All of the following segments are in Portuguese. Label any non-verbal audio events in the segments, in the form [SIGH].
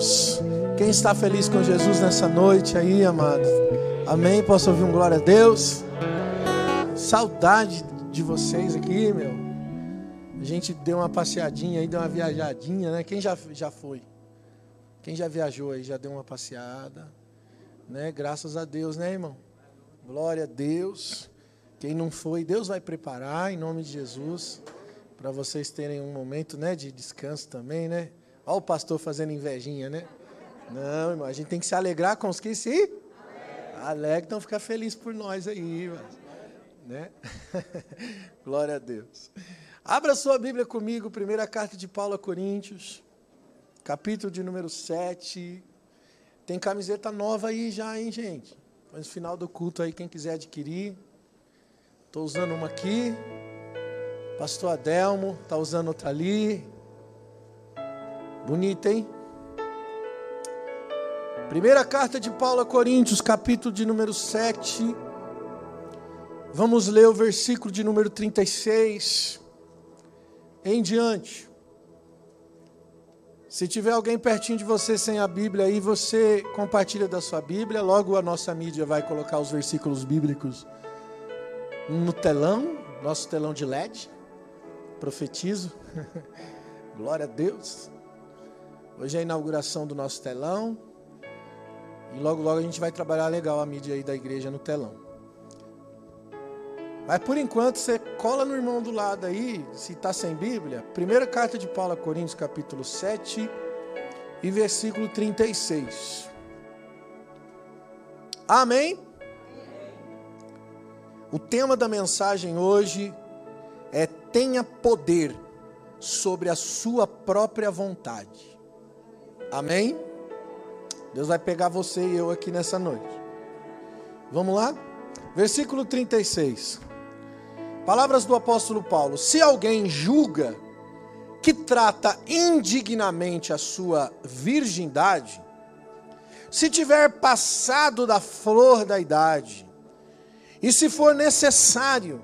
Deus. Quem está feliz com Jesus nessa noite aí, amado? Amém? Posso ouvir um glória a Deus? Saudade de vocês aqui, meu. A gente deu uma passeadinha aí, deu uma viajadinha, né? Quem já, já foi? Quem já viajou aí, já deu uma passeada, né? Graças a Deus, né, irmão? Glória a Deus. Quem não foi, Deus vai preparar em nome de Jesus para vocês terem um momento, né, de descanso também, né? Olha o pastor fazendo invejinha, né? Não, irmão, a gente tem que se alegrar com os que se alegram, então ficar feliz por nós aí, né? [LAUGHS] Glória a Deus. Abra sua Bíblia comigo, primeira carta de Paulo a Coríntios, capítulo de número 7. Tem camiseta nova aí já, hein, gente? No final do culto aí, quem quiser adquirir. Estou usando uma aqui. Pastor Adelmo está usando outra ali. Bonita, hein? Primeira carta de Paulo a Coríntios, capítulo de número 7. Vamos ler o versículo de número 36 em diante. Se tiver alguém pertinho de você sem a Bíblia aí, você compartilha da sua Bíblia. Logo a nossa mídia vai colocar os versículos bíblicos no telão, nosso telão de LED profetizo. [LAUGHS] Glória a Deus. Hoje é a inauguração do nosso telão. E logo, logo a gente vai trabalhar legal a mídia aí da igreja no telão. Mas por enquanto você cola no irmão do lado aí, se está sem Bíblia. Primeira carta de Paulo a Coríntios, capítulo 7 e versículo 36. Amém? O tema da mensagem hoje é tenha poder sobre a sua própria vontade. Amém? Deus vai pegar você e eu aqui nessa noite. Vamos lá? Versículo 36. Palavras do apóstolo Paulo: Se alguém julga que trata indignamente a sua virgindade, se tiver passado da flor da idade, e se for necessário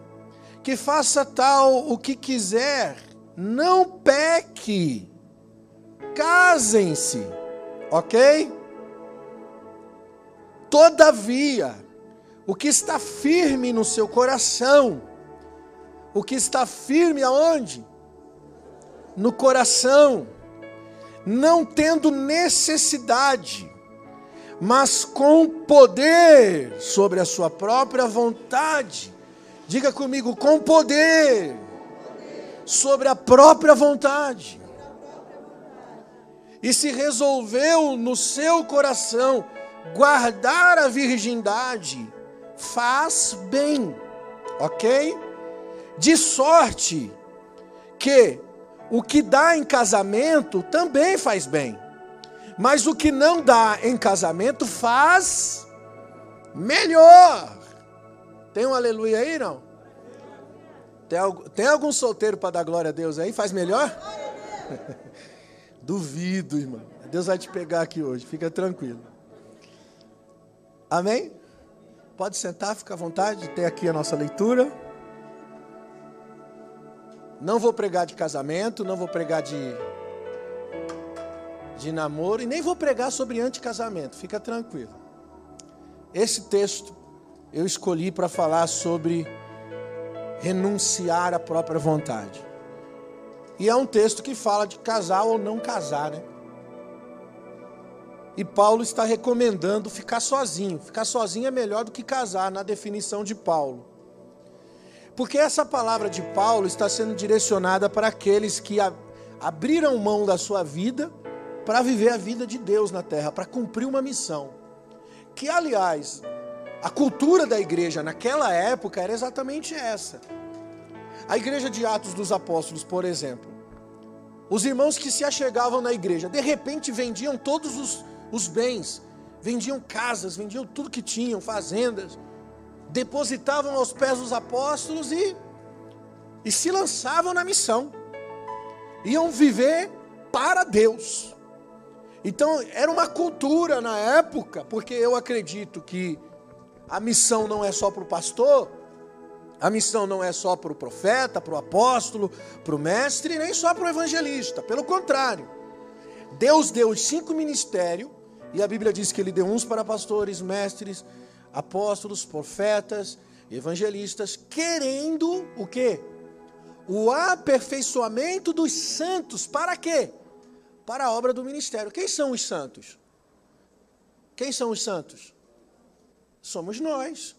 que faça tal o que quiser, não peque, casem-se, ok? Todavia, o que está firme no seu coração, o que está firme aonde? No coração, não tendo necessidade, mas com poder sobre a sua própria vontade, Diga comigo, com poder sobre a própria vontade. E se resolveu no seu coração guardar a virgindade, faz bem, ok? De sorte que o que dá em casamento também faz bem, mas o que não dá em casamento faz melhor. Tem um aleluia aí, não? Tem, algum solteiro para dar glória a Deus aí? Faz melhor? Duvido, irmão. Deus vai te pegar aqui hoje, fica tranquilo. Amém? Pode sentar, fica à vontade, tem aqui a nossa leitura. Não vou pregar de casamento, não vou pregar de, de namoro e nem vou pregar sobre anticasamento, fica tranquilo. Esse texto eu escolhi para falar sobre renunciar à própria vontade. E é um texto que fala de casar ou não casar, né? E Paulo está recomendando ficar sozinho. Ficar sozinho é melhor do que casar, na definição de Paulo. Porque essa palavra de Paulo está sendo direcionada para aqueles que abriram mão da sua vida para viver a vida de Deus na terra, para cumprir uma missão. Que, aliás, a cultura da igreja naquela época era exatamente essa. A igreja de Atos dos Apóstolos, por exemplo. Os irmãos que se achegavam na igreja, de repente vendiam todos os, os bens, vendiam casas, vendiam tudo que tinham, fazendas, depositavam aos pés dos apóstolos e, e se lançavam na missão. Iam viver para Deus. Então era uma cultura na época, porque eu acredito que a missão não é só para o pastor, a missão não é só para o profeta, para o apóstolo, para o mestre, nem só para o evangelista. Pelo contrário, Deus deu os cinco ministérios, e a Bíblia diz que ele deu uns para pastores, mestres, apóstolos, profetas, evangelistas, querendo o quê? O aperfeiçoamento dos santos, para quê? Para a obra do ministério. Quem são os santos? Quem são os santos? Somos nós,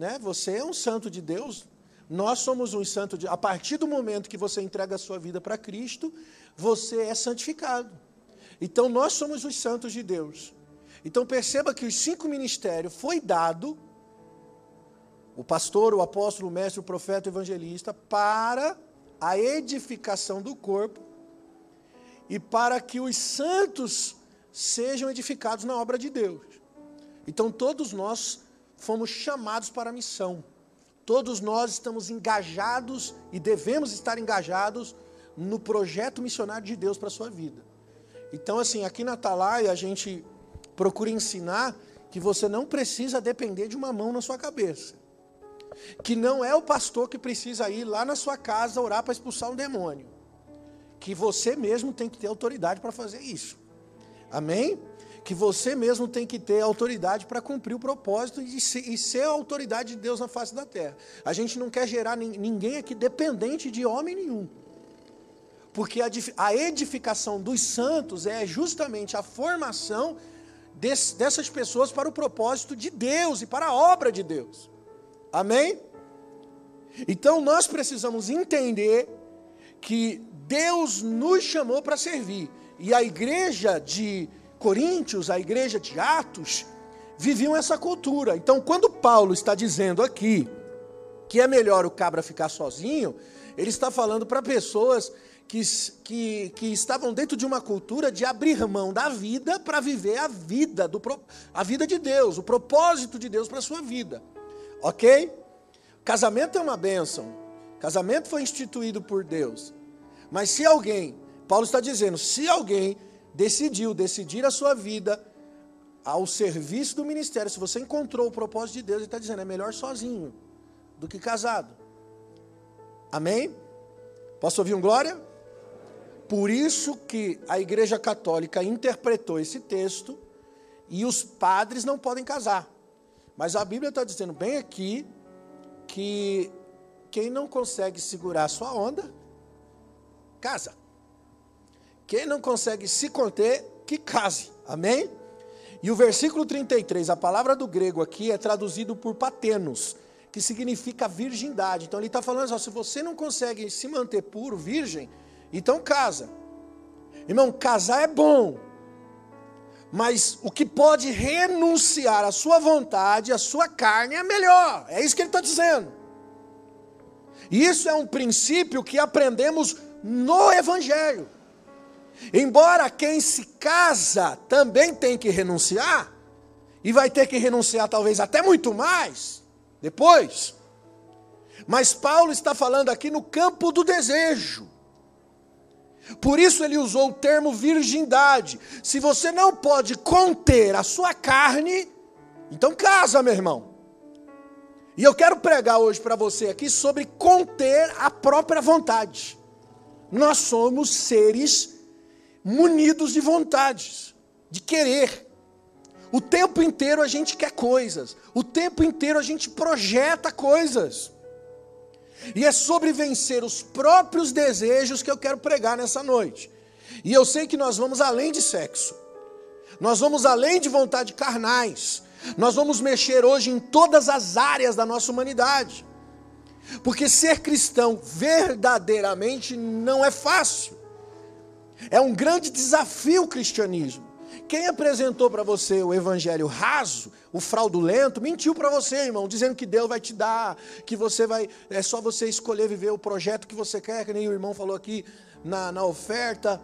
né? Você é um santo de Deus, nós somos um santo de A partir do momento que você entrega a sua vida para Cristo, você é santificado. Então nós somos os santos de Deus. Então perceba que os cinco ministérios foi dado o pastor, o apóstolo, o mestre, o profeta, o evangelista para a edificação do corpo e para que os santos sejam edificados na obra de Deus. Então todos nós fomos chamados para a missão. Todos nós estamos engajados e devemos estar engajados no projeto missionário de Deus para a sua vida. Então, assim, aqui na Atalaia a gente procura ensinar que você não precisa depender de uma mão na sua cabeça. Que não é o pastor que precisa ir lá na sua casa orar para expulsar um demônio. Que você mesmo tem que ter autoridade para fazer isso. Amém? Que você mesmo tem que ter autoridade para cumprir o propósito e ser, a autoridade de Deus na face da terra. A gente não quer gerar ninguém aqui dependente de homem nenhum. Porque a edificação dos santos é justamente a formação dessas pessoas para o propósito de Deus e para a obra de Deus. Amém? Então nós precisamos entender que Deus nos chamou para servir. E a igreja de Coríntios, a igreja de Atos, viviam essa cultura. Então, quando Paulo está dizendo aqui que é melhor o cabra ficar sozinho, ele está falando para pessoas que, que, que estavam dentro de uma cultura de abrir mão da vida para viver a vida, do, a vida de Deus, o propósito de Deus para a sua vida. Ok? Casamento é uma bênção. Casamento foi instituído por Deus. Mas se alguém, Paulo está dizendo, se alguém decidiu decidir a sua vida ao serviço do ministério, se você encontrou o propósito de Deus, ele está dizendo, é melhor sozinho do que casado. Amém? Posso ouvir um glória? Por isso que a Igreja Católica interpretou esse texto e os padres não podem casar. Mas a Bíblia está dizendo bem aqui que quem não consegue segurar a sua onda, casa. Quem não consegue se conter, que case. Amém? E o versículo 33, a palavra do grego aqui é traduzido por patenos, que significa virgindade. Então ele está falando se você não consegue se manter puro, virgem, então casa. Irmão, casar é bom. Mas o que pode renunciar à sua vontade, à sua carne, é melhor. É isso que ele está dizendo. E isso é um princípio que aprendemos no Evangelho. Embora quem se casa também tem que renunciar, e vai ter que renunciar talvez até muito mais depois. Mas Paulo está falando aqui no campo do desejo. Por isso ele usou o termo virgindade. Se você não pode conter a sua carne, então casa, meu irmão. E eu quero pregar hoje para você aqui sobre conter a própria vontade. Nós somos seres munidos de vontades, de querer. O tempo inteiro a gente quer coisas, o tempo inteiro a gente projeta coisas. E é sobre vencer os próprios desejos que eu quero pregar nessa noite. E eu sei que nós vamos além de sexo. Nós vamos além de vontade carnais. Nós vamos mexer hoje em todas as áreas da nossa humanidade. Porque ser cristão verdadeiramente não é fácil. É um grande desafio o cristianismo. Quem apresentou para você o evangelho raso, o fraudulento, mentiu para você, irmão, dizendo que Deus vai te dar, que você vai, é só você escolher viver o projeto que você quer, que nem o irmão falou aqui na, na oferta.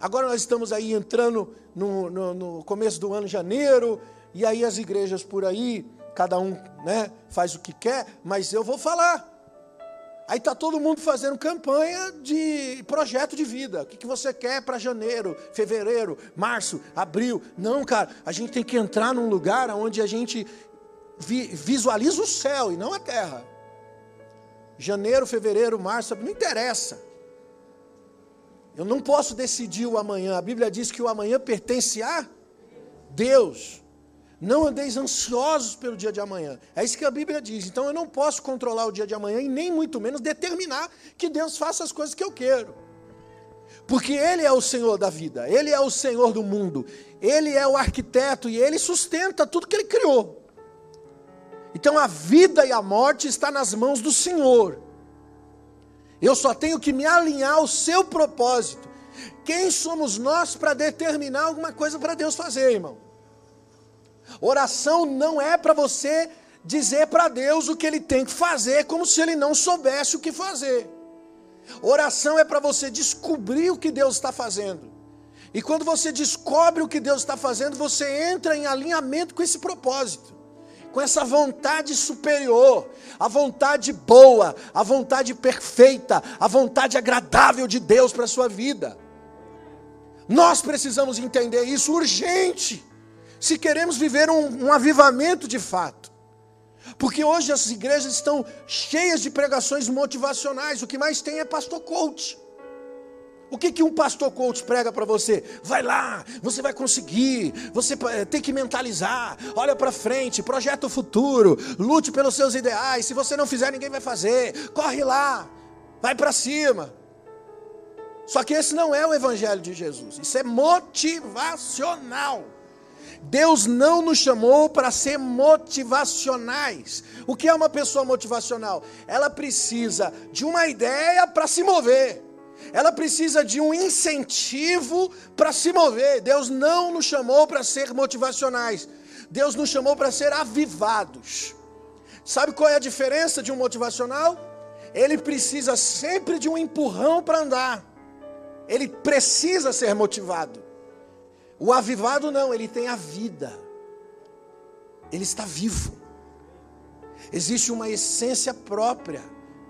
Agora nós estamos aí entrando no, no, no começo do ano, janeiro, e aí as igrejas por aí, cada um né, faz o que quer, mas eu vou falar. Aí está todo mundo fazendo campanha de projeto de vida. O que, que você quer para janeiro, fevereiro, março, abril? Não, cara, a gente tem que entrar num lugar onde a gente vi, visualiza o céu e não a terra. Janeiro, fevereiro, março, não interessa. Eu não posso decidir o amanhã. A Bíblia diz que o amanhã pertence a Deus. Não andeis ansiosos pelo dia de amanhã. É isso que a Bíblia diz. Então eu não posso controlar o dia de amanhã e nem muito menos determinar que Deus faça as coisas que eu quero. Porque Ele é o Senhor da vida, Ele é o Senhor do mundo, Ele é o arquiteto e Ele sustenta tudo que Ele criou. Então a vida e a morte está nas mãos do Senhor. Eu só tenho que me alinhar ao seu propósito. Quem somos nós para determinar alguma coisa para Deus fazer, irmão? Oração não é para você dizer para Deus o que ele tem que fazer, como se ele não soubesse o que fazer. Oração é para você descobrir o que Deus está fazendo. E quando você descobre o que Deus está fazendo, você entra em alinhamento com esse propósito, com essa vontade superior, a vontade boa, a vontade perfeita, a vontade agradável de Deus para a sua vida. Nós precisamos entender isso urgente, se queremos viver um, um avivamento de fato. Porque hoje as igrejas estão cheias de pregações motivacionais. O que mais tem é pastor coach. O que, que um pastor coach prega para você? Vai lá, você vai conseguir, você eh, tem que mentalizar, olha para frente, projeta o futuro, lute pelos seus ideais. Se você não fizer, ninguém vai fazer. Corre lá, vai para cima. Só que esse não é o evangelho de Jesus, isso é motivacional. Deus não nos chamou para ser motivacionais. O que é uma pessoa motivacional? Ela precisa de uma ideia para se mover. Ela precisa de um incentivo para se mover. Deus não nos chamou para ser motivacionais. Deus nos chamou para ser avivados. Sabe qual é a diferença de um motivacional? Ele precisa sempre de um empurrão para andar. Ele precisa ser motivado. O avivado não, ele tem a vida. Ele está vivo. Existe uma essência própria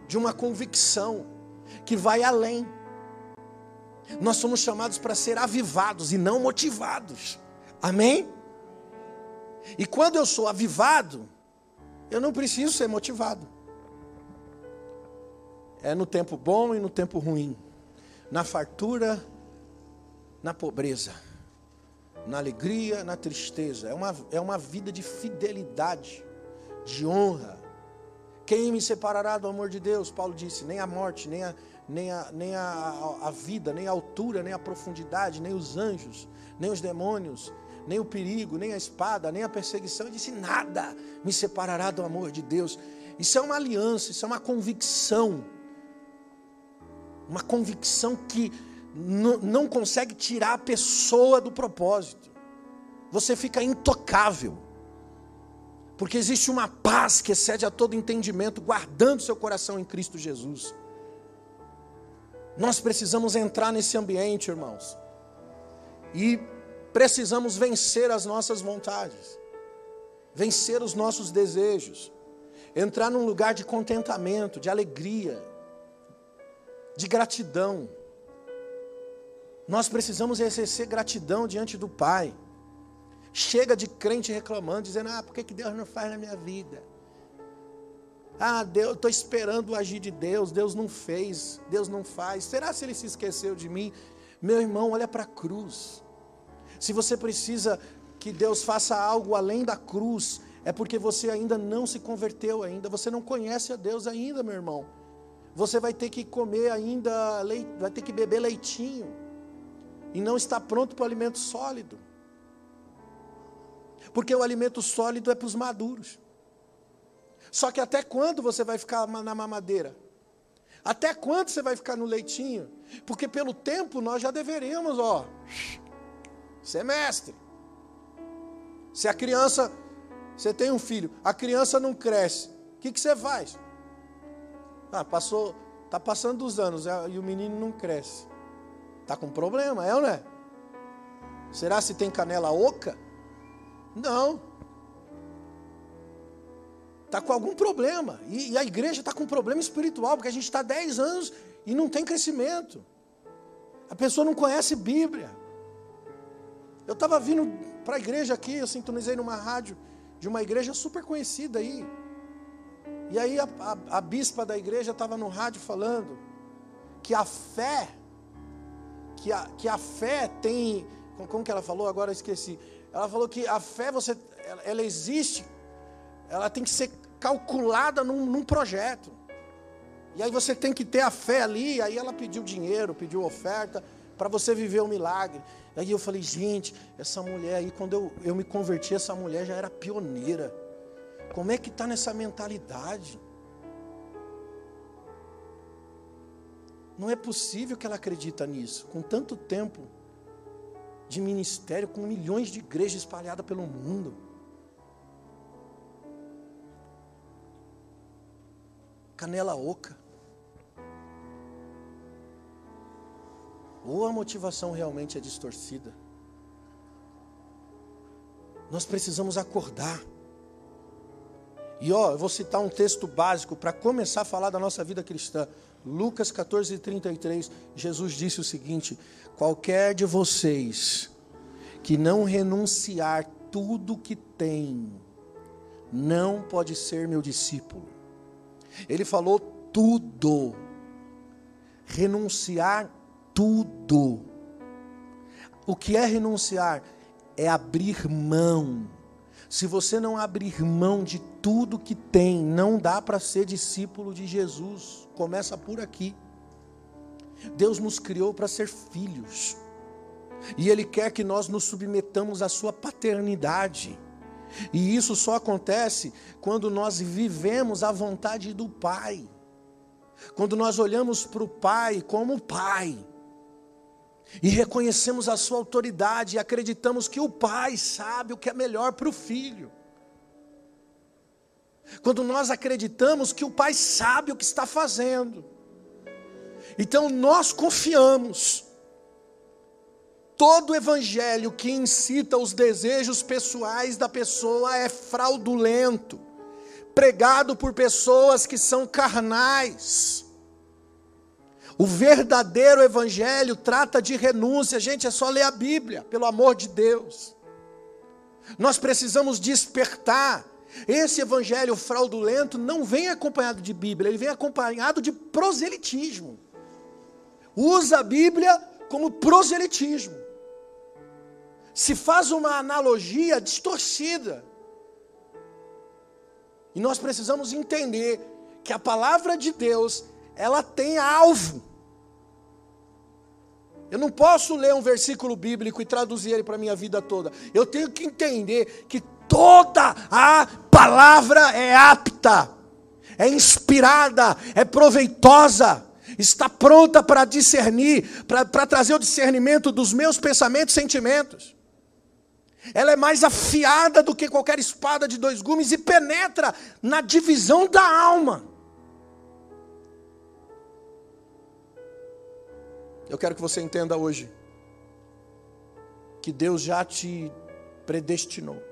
de uma convicção que vai além. Nós somos chamados para ser avivados e não motivados. Amém? E quando eu sou avivado, eu não preciso ser motivado. É no tempo bom e no tempo ruim, na fartura, na pobreza na alegria, na tristeza. É uma, é uma vida de fidelidade, de honra. Quem me separará do amor de Deus? Paulo disse: nem a morte, nem a, nem a, nem a, a vida, nem a altura, nem a profundidade, nem os anjos, nem os demônios, nem o perigo, nem a espada, nem a perseguição. Ele disse: nada me separará do amor de Deus. Isso é uma aliança, isso é uma convicção. Uma convicção que não consegue tirar a pessoa do propósito. Você fica intocável. Porque existe uma paz que excede a todo entendimento, guardando seu coração em Cristo Jesus. Nós precisamos entrar nesse ambiente, irmãos. E precisamos vencer as nossas vontades, vencer os nossos desejos, entrar num lugar de contentamento, de alegria, de gratidão. Nós precisamos exercer gratidão diante do Pai. Chega de crente reclamando, dizendo: Ah, por que, que Deus não faz na minha vida? Ah, Deus, estou esperando o agir de Deus, Deus não fez, Deus não faz. Será se ele se esqueceu de mim? Meu irmão, olha para a cruz. Se você precisa que Deus faça algo além da cruz, é porque você ainda não se converteu ainda, você não conhece a Deus ainda, meu irmão. Você vai ter que comer ainda, vai ter que beber leitinho e não está pronto para o alimento sólido. Porque o alimento sólido é para os maduros. Só que até quando você vai ficar na mamadeira? Até quando você vai ficar no leitinho? Porque pelo tempo nós já deveríamos, ó, ser mestre. Se a criança, você tem um filho, a criança não cresce, o que, que você faz? Ah, passou, tá passando dos anos e o menino não cresce. Está com problema, é ou não é? Será se tem canela oca? Não. Está com algum problema. E, e a igreja está com problema espiritual, porque a gente está 10 anos e não tem crescimento. A pessoa não conhece Bíblia. Eu estava vindo para a igreja aqui, eu sintonizei numa rádio de uma igreja super conhecida aí. E aí a, a, a bispa da igreja estava no rádio falando que a fé que, a, que a fé tem. Como que ela falou? Agora eu esqueci. Ela falou que a fé, você, ela, ela existe, ela tem que ser calculada num, num projeto. E aí você tem que ter a fé ali. Aí ela pediu dinheiro, pediu oferta para você viver o um milagre. Aí eu falei, gente, essa mulher aí, quando eu, eu me converti, essa mulher já era pioneira. Como é que está nessa mentalidade? Não é possível que ela acredita nisso, com tanto tempo de ministério, com milhões de igrejas espalhadas pelo mundo. Canela oca. Ou a motivação realmente é distorcida. Nós precisamos acordar. E ó, eu vou citar um texto básico para começar a falar da nossa vida cristã. Lucas 14, 33, Jesus disse o seguinte: Qualquer de vocês que não renunciar tudo que tem, não pode ser meu discípulo. Ele falou tudo, renunciar tudo. O que é renunciar? É abrir mão. Se você não abrir mão de tudo que tem, não dá para ser discípulo de Jesus. Começa por aqui. Deus nos criou para ser filhos. E Ele quer que nós nos submetamos à Sua paternidade. E isso só acontece quando nós vivemos a vontade do Pai. Quando nós olhamos para o Pai como Pai e reconhecemos a sua autoridade e acreditamos que o pai sabe o que é melhor para o filho. Quando nós acreditamos que o pai sabe o que está fazendo. Então nós confiamos. Todo evangelho que incita os desejos pessoais da pessoa é fraudulento, pregado por pessoas que são carnais o verdadeiro evangelho trata de renúncia. Gente, é só ler a Bíblia, pelo amor de Deus. Nós precisamos despertar. Esse evangelho fraudulento não vem acompanhado de Bíblia, ele vem acompanhado de proselitismo. Usa a Bíblia como proselitismo. Se faz uma analogia distorcida. E nós precisamos entender que a palavra de Deus, ela tem alvo. Eu não posso ler um versículo bíblico e traduzir ele para a minha vida toda. Eu tenho que entender que toda a palavra é apta, é inspirada, é proveitosa, está pronta para discernir, para trazer o discernimento dos meus pensamentos e sentimentos. Ela é mais afiada do que qualquer espada de dois gumes e penetra na divisão da alma Eu quero que você entenda hoje que Deus já te predestinou.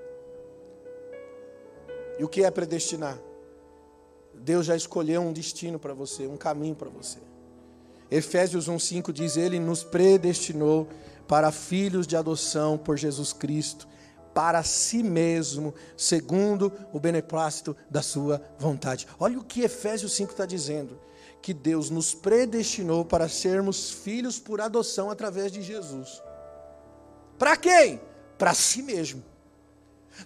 E o que é predestinar? Deus já escolheu um destino para você, um caminho para você. Efésios 1:5 diz: Ele nos predestinou para filhos de adoção por Jesus Cristo, para si mesmo, segundo o beneplácito da sua vontade. Olha o que Efésios 5 está dizendo que Deus nos predestinou para sermos filhos por adoção através de Jesus. Para quem? Para si mesmo.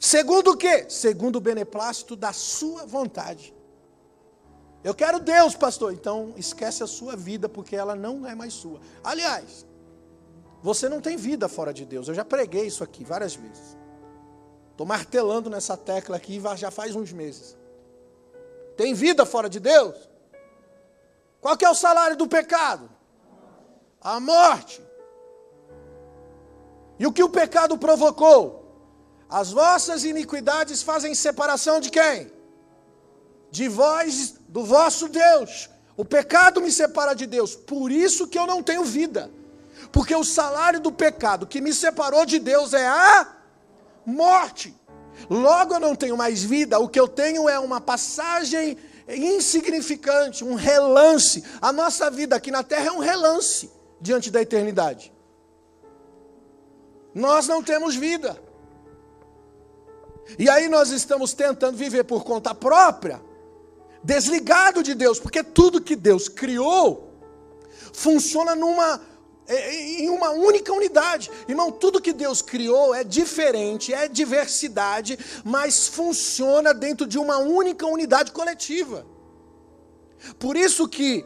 Segundo o quê? Segundo o beneplácito da sua vontade. Eu quero Deus, pastor. Então esquece a sua vida, porque ela não é mais sua. Aliás, você não tem vida fora de Deus. Eu já preguei isso aqui várias vezes. Estou martelando nessa tecla aqui já faz uns meses. Tem vida fora de Deus? Qual que é o salário do pecado? A morte. E o que o pecado provocou? As vossas iniquidades fazem separação de quem? De vós, do vosso Deus. O pecado me separa de Deus. Por isso que eu não tenho vida. Porque o salário do pecado que me separou de Deus é a morte. Logo eu não tenho mais vida, o que eu tenho é uma passagem insignificante, um relance. A nossa vida aqui na terra é um relance diante da eternidade. Nós não temos vida. E aí nós estamos tentando viver por conta própria, desligado de Deus, porque tudo que Deus criou funciona numa em uma única unidade. Irmão, tudo que Deus criou é diferente, é diversidade, mas funciona dentro de uma única unidade coletiva. Por isso que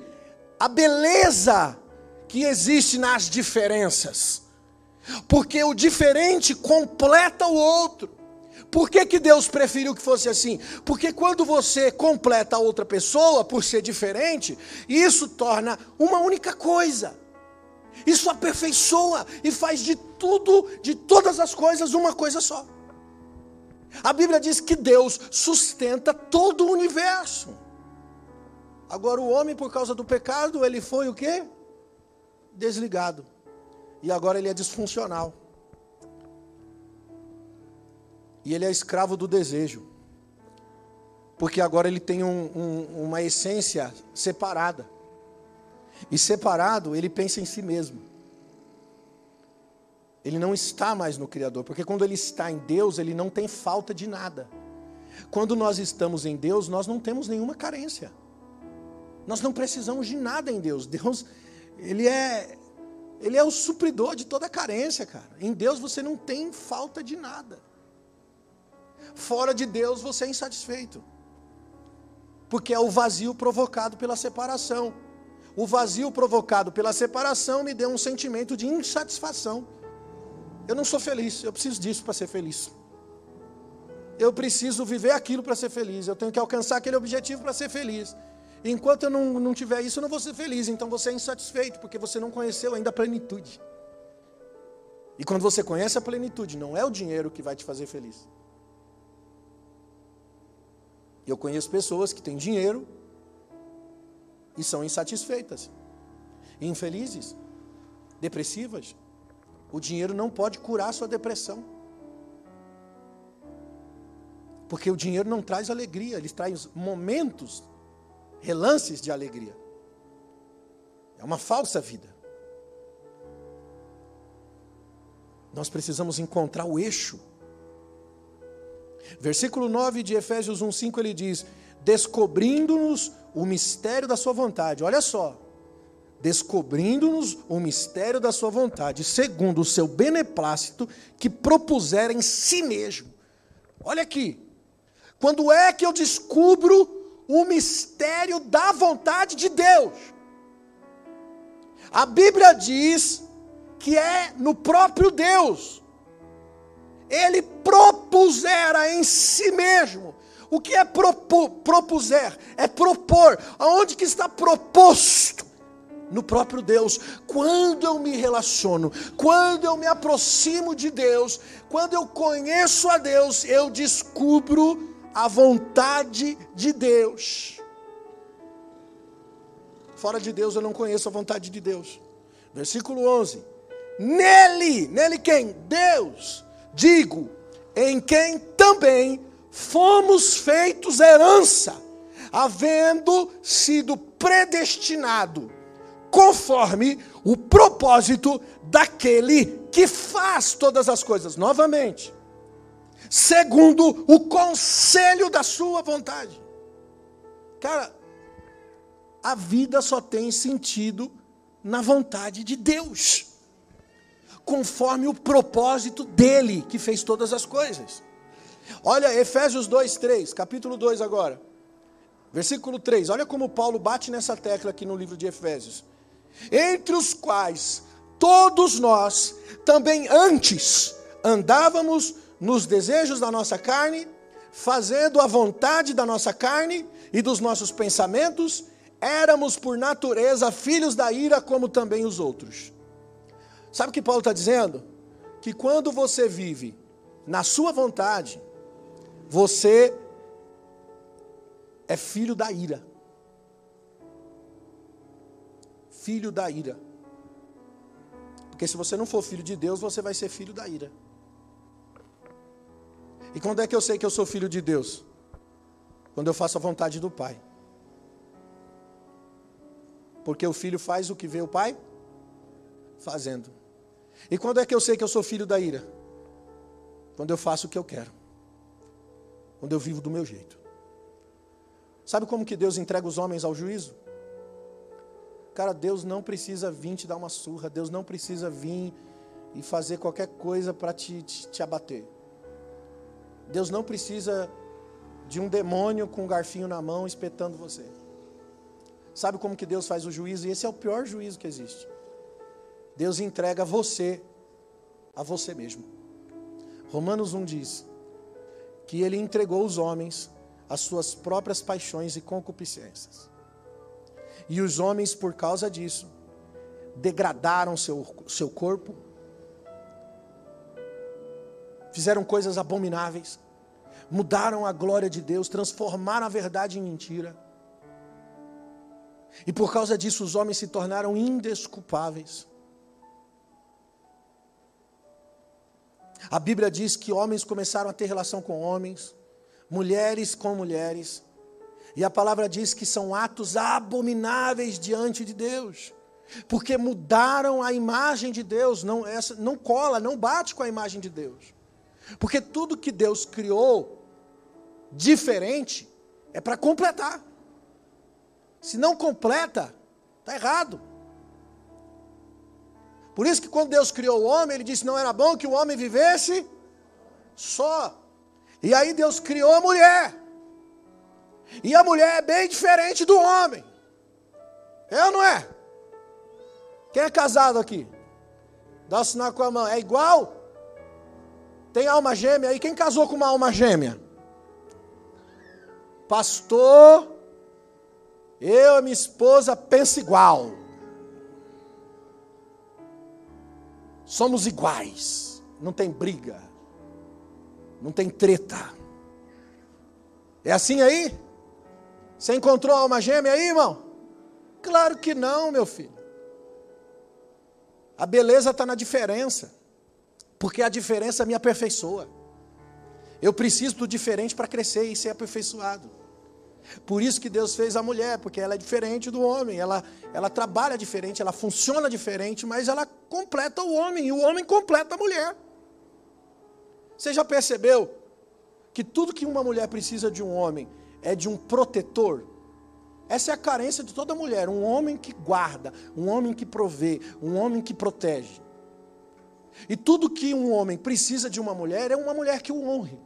a beleza que existe nas diferenças, porque o diferente completa o outro. Por que, que Deus preferiu que fosse assim? Porque quando você completa a outra pessoa por ser diferente, isso torna uma única coisa. Isso aperfeiçoa e faz de tudo, de todas as coisas, uma coisa só. A Bíblia diz que Deus sustenta todo o universo. Agora o homem, por causa do pecado, ele foi o quê? Desligado. E agora ele é disfuncional. E ele é escravo do desejo. Porque agora ele tem um, um, uma essência separada. E separado, ele pensa em si mesmo. Ele não está mais no Criador, porque quando ele está em Deus, ele não tem falta de nada. Quando nós estamos em Deus, nós não temos nenhuma carência. Nós não precisamos de nada em Deus. Deus, ele é ele é o supridor de toda carência, cara. Em Deus você não tem falta de nada. Fora de Deus você é insatisfeito. Porque é o vazio provocado pela separação. O vazio provocado pela separação me deu um sentimento de insatisfação. Eu não sou feliz, eu preciso disso para ser feliz. Eu preciso viver aquilo para ser feliz. Eu tenho que alcançar aquele objetivo para ser feliz. Enquanto eu não, não tiver isso, eu não vou ser feliz. Então você é insatisfeito, porque você não conheceu ainda a plenitude. E quando você conhece a plenitude, não é o dinheiro que vai te fazer feliz. Eu conheço pessoas que têm dinheiro e são insatisfeitas, infelizes, depressivas. O dinheiro não pode curar sua depressão. Porque o dinheiro não traz alegria, ele traz momentos, relances de alegria. É uma falsa vida. Nós precisamos encontrar o eixo Versículo 9 de Efésios 1:5 ele diz: "Descobrindo-nos o mistério da sua vontade". Olha só. Descobrindo-nos o mistério da sua vontade, segundo o seu beneplácito que propuser em si mesmo. Olha aqui. Quando é que eu descubro o mistério da vontade de Deus? A Bíblia diz que é no próprio Deus ele propusera em si mesmo. O que é propu, propuser? É propor. Aonde que está proposto? No próprio Deus. Quando eu me relaciono, quando eu me aproximo de Deus, quando eu conheço a Deus, eu descubro a vontade de Deus. Fora de Deus eu não conheço a vontade de Deus. Versículo 11. Nele, nele quem? Deus digo, em quem também fomos feitos herança, havendo sido predestinado, conforme o propósito daquele que faz todas as coisas novamente, segundo o conselho da sua vontade. Cara, a vida só tem sentido na vontade de Deus conforme o propósito dele que fez todas as coisas. Olha Efésios 2, 3, capítulo 2 agora. Versículo 3. Olha como Paulo bate nessa tecla aqui no livro de Efésios. Entre os quais todos nós também antes andávamos nos desejos da nossa carne, fazendo a vontade da nossa carne e dos nossos pensamentos, éramos por natureza filhos da ira como também os outros. Sabe o que Paulo está dizendo? Que quando você vive na sua vontade, você é filho da ira. Filho da ira. Porque se você não for filho de Deus, você vai ser filho da ira. E quando é que eu sei que eu sou filho de Deus? Quando eu faço a vontade do Pai. Porque o filho faz o que vê o Pai fazendo. E quando é que eu sei que eu sou filho da ira? Quando eu faço o que eu quero. Quando eu vivo do meu jeito. Sabe como que Deus entrega os homens ao juízo? Cara, Deus não precisa vir te dar uma surra, Deus não precisa vir e fazer qualquer coisa para te, te, te abater. Deus não precisa de um demônio com um garfinho na mão espetando você. Sabe como que Deus faz o juízo? E esse é o pior juízo que existe. Deus entrega você a você mesmo. Romanos 1 diz que ele entregou os homens às suas próprias paixões e concupiscências. E os homens, por causa disso, degradaram seu, seu corpo, fizeram coisas abomináveis, mudaram a glória de Deus, transformaram a verdade em mentira. E por causa disso, os homens se tornaram indesculpáveis. A Bíblia diz que homens começaram a ter relação com homens, mulheres com mulheres, e a palavra diz que são atos abomináveis diante de Deus, porque mudaram a imagem de Deus, não, essa, não cola, não bate com a imagem de Deus. Porque tudo que Deus criou diferente é para completar. Se não completa, está errado. Por isso que quando Deus criou o homem, ele disse: não era bom que o homem vivesse só. E aí Deus criou a mulher. E a mulher é bem diferente do homem. É ou não é? Quem é casado aqui? Dá o sinal com a mão. É igual? Tem alma gêmea aí? Quem casou com uma alma gêmea? Pastor, eu e minha esposa pensa igual. Somos iguais. Não tem briga. Não tem treta. É assim aí? Você encontrou alma gêmea aí, irmão? Claro que não, meu filho. A beleza está na diferença. Porque a diferença me aperfeiçoa. Eu preciso do diferente para crescer e ser aperfeiçoado. Por isso que Deus fez a mulher, porque ela é diferente do homem, ela, ela trabalha diferente, ela funciona diferente, mas ela completa o homem, e o homem completa a mulher. Você já percebeu que tudo que uma mulher precisa de um homem é de um protetor. Essa é a carência de toda mulher, um homem que guarda, um homem que provê, um homem que protege. E tudo que um homem precisa de uma mulher é uma mulher que o honre.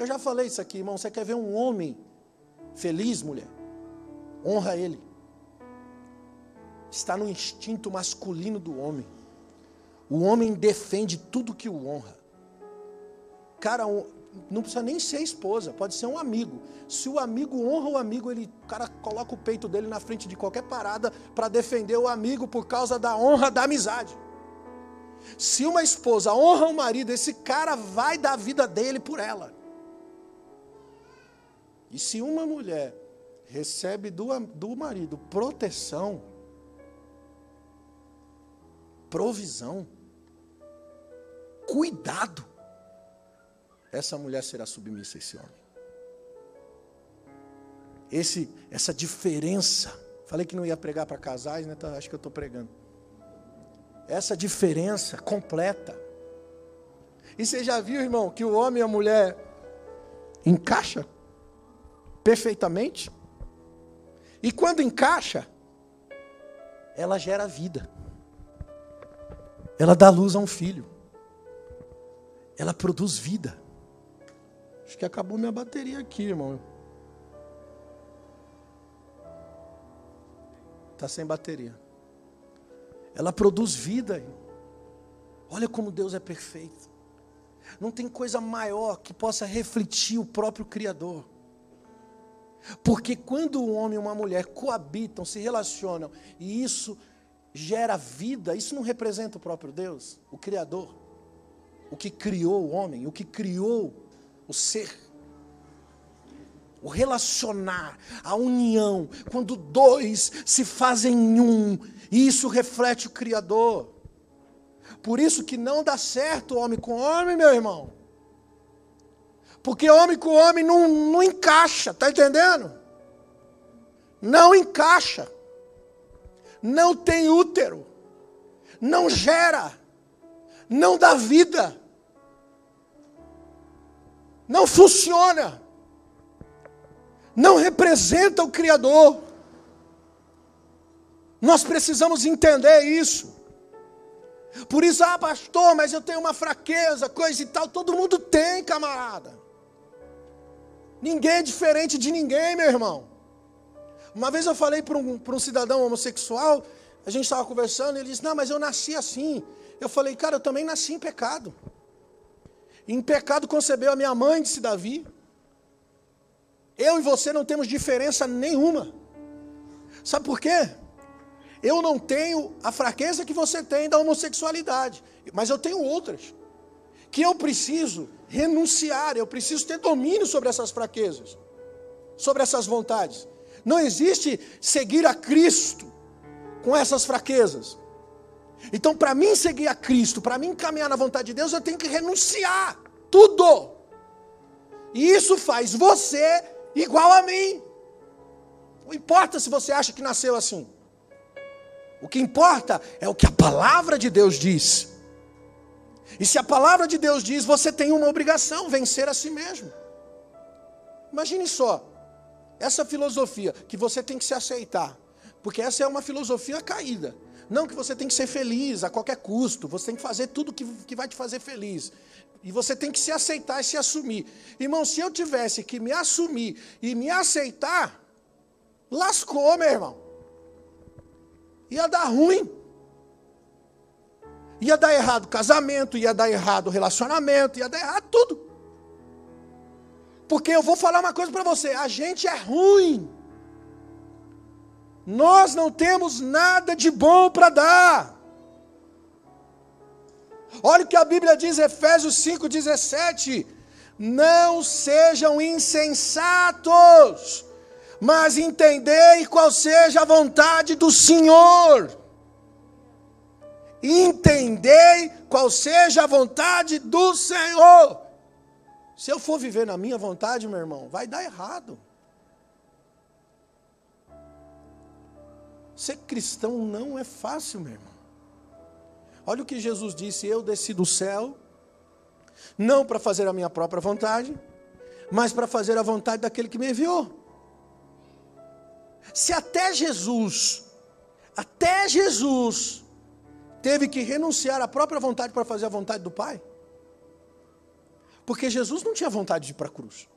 Eu já falei isso aqui, irmão. Você quer ver um homem feliz, mulher? Honra ele. Está no instinto masculino do homem. O homem defende tudo que o honra. Cara, não precisa nem ser esposa, pode ser um amigo. Se o amigo honra o amigo, ele, o cara coloca o peito dele na frente de qualquer parada para defender o amigo por causa da honra da amizade. Se uma esposa honra o marido, esse cara vai dar a vida dele por ela. E se uma mulher recebe do, do marido proteção, provisão, cuidado, essa mulher será submissa a esse homem. Esse, essa diferença, falei que não ia pregar para casais, né? Tá, acho que eu estou pregando. Essa diferença completa. E você já viu, irmão, que o homem e a mulher encaixa perfeitamente? E quando encaixa, ela gera vida. Ela dá luz a um filho. Ela produz vida. Acho que acabou minha bateria aqui, irmão. Está sem bateria. Ela produz vida. Olha como Deus é perfeito. Não tem coisa maior que possa refletir o próprio Criador. Porque quando um homem e uma mulher coabitam, se relacionam, e isso gera vida, isso não representa o próprio Deus, o Criador, o que criou o homem, o que criou o ser, o relacionar, a união, quando dois se fazem um, isso reflete o Criador. Por isso que não dá certo homem com homem, meu irmão. Porque homem com homem não, não encaixa, tá entendendo? Não encaixa. Não tem útero. Não gera. Não dá vida não funciona, não representa o Criador. Nós precisamos entender isso. Por isso, ah, pastor, mas eu tenho uma fraqueza, coisa e tal. Todo mundo tem, camarada. Ninguém é diferente de ninguém, meu irmão. Uma vez eu falei para um, um cidadão homossexual, a gente estava conversando, ele disse: Não, mas eu nasci assim. Eu falei, cara, eu também nasci em pecado. Em pecado concebeu a minha mãe, disse Davi. Eu e você não temos diferença nenhuma. Sabe por quê? Eu não tenho a fraqueza que você tem da homossexualidade, mas eu tenho outras. Que eu preciso renunciar, eu preciso ter domínio sobre essas fraquezas, sobre essas vontades. Não existe seguir a Cristo com essas fraquezas. Então, para mim seguir a Cristo, para mim caminhar na vontade de Deus, eu tenho que renunciar tudo. E isso faz você igual a mim. Não importa se você acha que nasceu assim. O que importa é o que a palavra de Deus diz. E se a palavra de Deus diz, você tem uma obrigação, vencer a si mesmo. Imagine só, essa filosofia que você tem que se aceitar, porque essa é uma filosofia caída. Não que você tem que ser feliz a qualquer custo, você tem que fazer tudo que, que vai te fazer feliz. E você tem que se aceitar e se assumir. Irmão, se eu tivesse que me assumir e me aceitar, lascou, meu irmão. Ia dar ruim. Ia dar errado casamento, ia dar errado relacionamento, ia dar errado tudo. Porque eu vou falar uma coisa para você: a gente é ruim. Nós não temos nada de bom para dar. Olha o que a Bíblia diz, Efésios 5,17: Não sejam insensatos, mas entendei qual seja a vontade do Senhor. Entendei qual seja a vontade do Senhor. Se eu for viver na minha vontade, meu irmão, vai dar errado. Ser cristão não é fácil, meu irmão. Olha o que Jesus disse: Eu desci do céu, não para fazer a minha própria vontade, mas para fazer a vontade daquele que me enviou. Se até Jesus, até Jesus, teve que renunciar à própria vontade para fazer a vontade do Pai, porque Jesus não tinha vontade de ir para a cruz,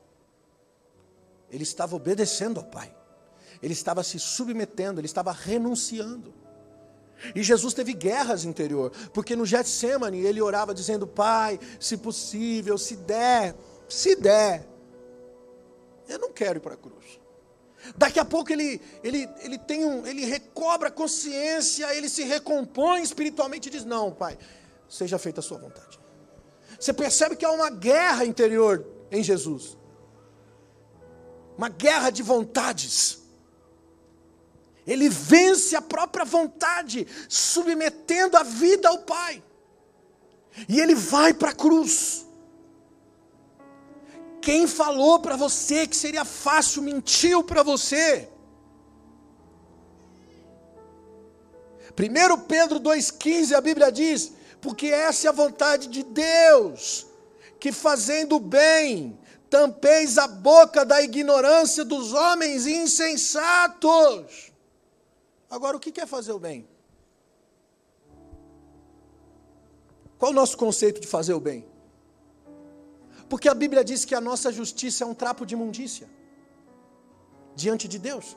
ele estava obedecendo ao Pai, ele estava se submetendo, ele estava renunciando. E Jesus teve guerras interior, porque no Getsemane ele orava dizendo: Pai, se possível, se der, se der, eu não quero ir para a cruz. Daqui a pouco ele, ele, ele tem um, ele recobra a consciência, ele se recompõe espiritualmente e diz: Não, Pai, seja feita a sua vontade. Você percebe que há uma guerra interior em Jesus, uma guerra de vontades. Ele vence a própria vontade, submetendo a vida ao Pai. E ele vai para a cruz. Quem falou para você que seria fácil mentiu para você. 1 Pedro 2,15 a Bíblia diz: Porque essa é a vontade de Deus, que fazendo bem, tampeis a boca da ignorância dos homens insensatos. Agora, o que é fazer o bem? Qual o nosso conceito de fazer o bem? Porque a Bíblia diz que a nossa justiça é um trapo de imundícia diante de Deus.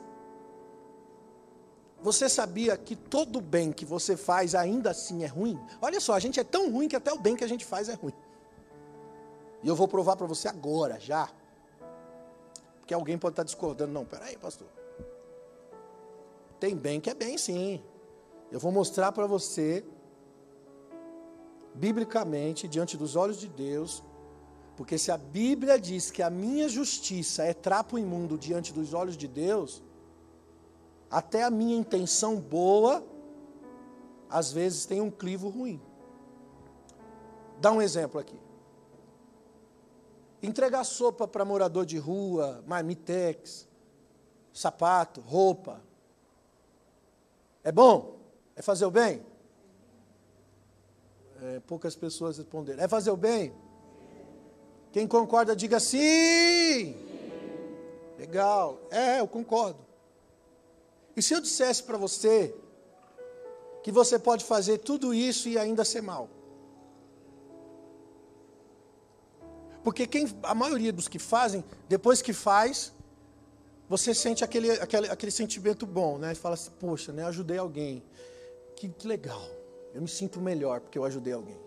Você sabia que todo bem que você faz ainda assim é ruim? Olha só, a gente é tão ruim que até o bem que a gente faz é ruim. E eu vou provar para você agora, já. Porque alguém pode estar discordando. Não, peraí, pastor. Tem bem que é bem, sim. Eu vou mostrar para você, biblicamente, diante dos olhos de Deus, porque se a Bíblia diz que a minha justiça é trapo imundo diante dos olhos de Deus, até a minha intenção boa, às vezes tem um clivo ruim. Dá um exemplo aqui. Entregar sopa para morador de rua, marmitex, sapato, roupa, é bom? É fazer o bem? É, poucas pessoas responderam. É fazer o bem? Quem concorda, diga sim. Legal. É, eu concordo. E se eu dissesse para você que você pode fazer tudo isso e ainda ser mal. Porque quem, a maioria dos que fazem, depois que faz, você sente aquele, aquele, aquele sentimento bom, né? Fala assim, poxa, né? Ajudei alguém. Que, que legal. Eu me sinto melhor porque eu ajudei alguém.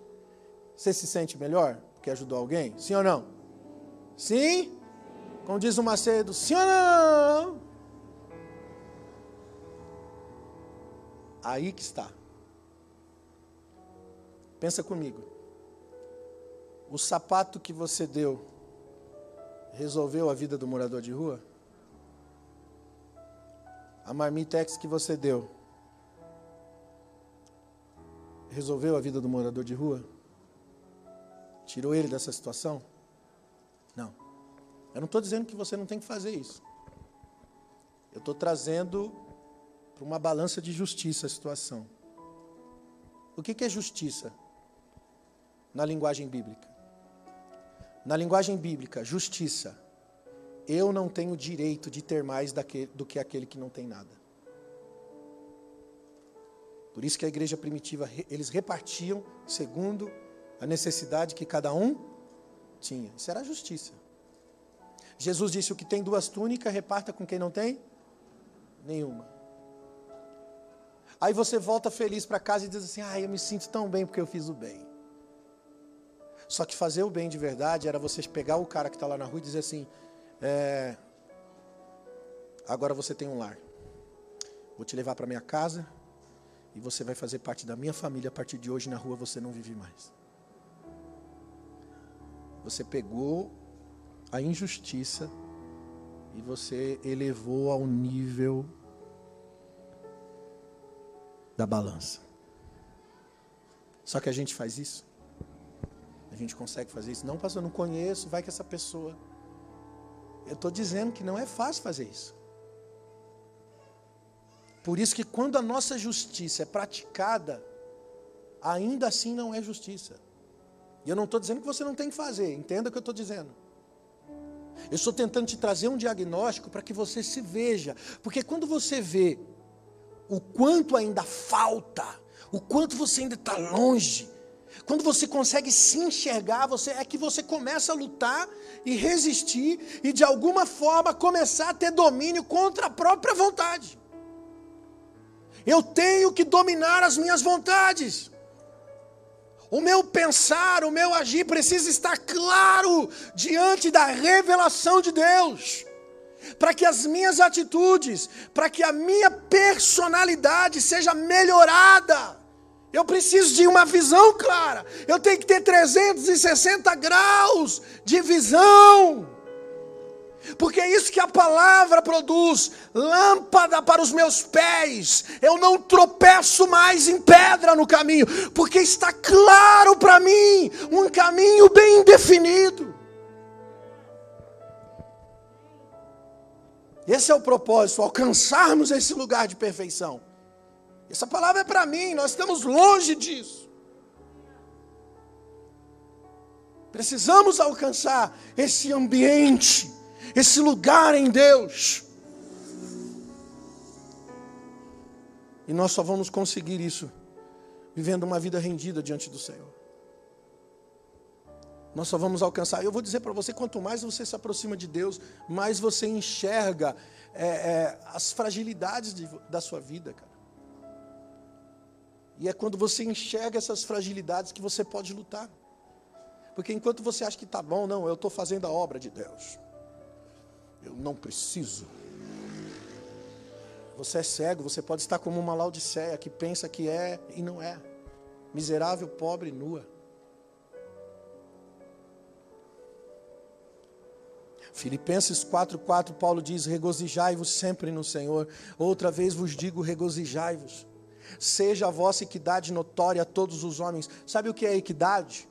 Você se sente melhor porque ajudou alguém? Sim ou não? Sim? Como diz o Macedo, sim ou não? Aí que está. Pensa comigo. O sapato que você deu resolveu a vida do morador de rua? A marmitex que você deu resolveu a vida do morador de rua? Tirou ele dessa situação? Não. Eu não estou dizendo que você não tem que fazer isso. Eu estou trazendo para uma balança de justiça a situação. O que, que é justiça na linguagem bíblica? Na linguagem bíblica, justiça. Eu não tenho direito de ter mais do que aquele que não tem nada. Por isso que a igreja primitiva, eles repartiam segundo a necessidade que cada um tinha. Isso era justiça. Jesus disse: o que tem duas túnicas, reparta com quem não tem nenhuma. Aí você volta feliz para casa e diz assim: ah, eu me sinto tão bem porque eu fiz o bem. Só que fazer o bem de verdade era você pegar o cara que está lá na rua e dizer assim: é, agora você tem um lar. Vou te levar para minha casa e você vai fazer parte da minha família. A partir de hoje na rua você não vive mais. Você pegou a injustiça e você elevou ao nível da balança. Só que a gente faz isso a gente consegue fazer isso? Não, pastor, eu não conheço, vai que essa pessoa. Eu estou dizendo que não é fácil fazer isso. Por isso que quando a nossa justiça é praticada, ainda assim não é justiça. E eu não estou dizendo que você não tem que fazer, entenda o que eu estou dizendo. Eu estou tentando te trazer um diagnóstico para que você se veja. Porque quando você vê o quanto ainda falta, o quanto você ainda está longe, quando você consegue se enxergar, você é que você começa a lutar e resistir e de alguma forma começar a ter domínio contra a própria vontade. Eu tenho que dominar as minhas vontades. O meu pensar, o meu agir precisa estar claro diante da revelação de Deus. Para que as minhas atitudes, para que a minha personalidade seja melhorada. Eu preciso de uma visão clara. Eu tenho que ter 360 graus de visão. Porque é isso que a palavra produz lâmpada para os meus pés. Eu não tropeço mais em pedra no caminho, porque está claro para mim um caminho bem definido. Esse é o propósito, alcançarmos esse lugar de perfeição. Essa palavra é para mim, nós estamos longe disso. Precisamos alcançar esse ambiente, esse lugar em Deus. E nós só vamos conseguir isso vivendo uma vida rendida diante do Senhor. Nós só vamos alcançar. Eu vou dizer para você: quanto mais você se aproxima de Deus, mais você enxerga é, é, as fragilidades de, da sua vida, cara. E é quando você enxerga essas fragilidades que você pode lutar. Porque enquanto você acha que está bom, não, eu estou fazendo a obra de Deus. Eu não preciso. Você é cego, você pode estar como uma laodiceia que pensa que é e não é. Miserável, pobre, nua. Filipenses 4,4, Paulo diz: Regozijai-vos sempre no Senhor. Outra vez vos digo: regozijai-vos seja a vossa equidade notória a todos os homens. Sabe o que é equidade?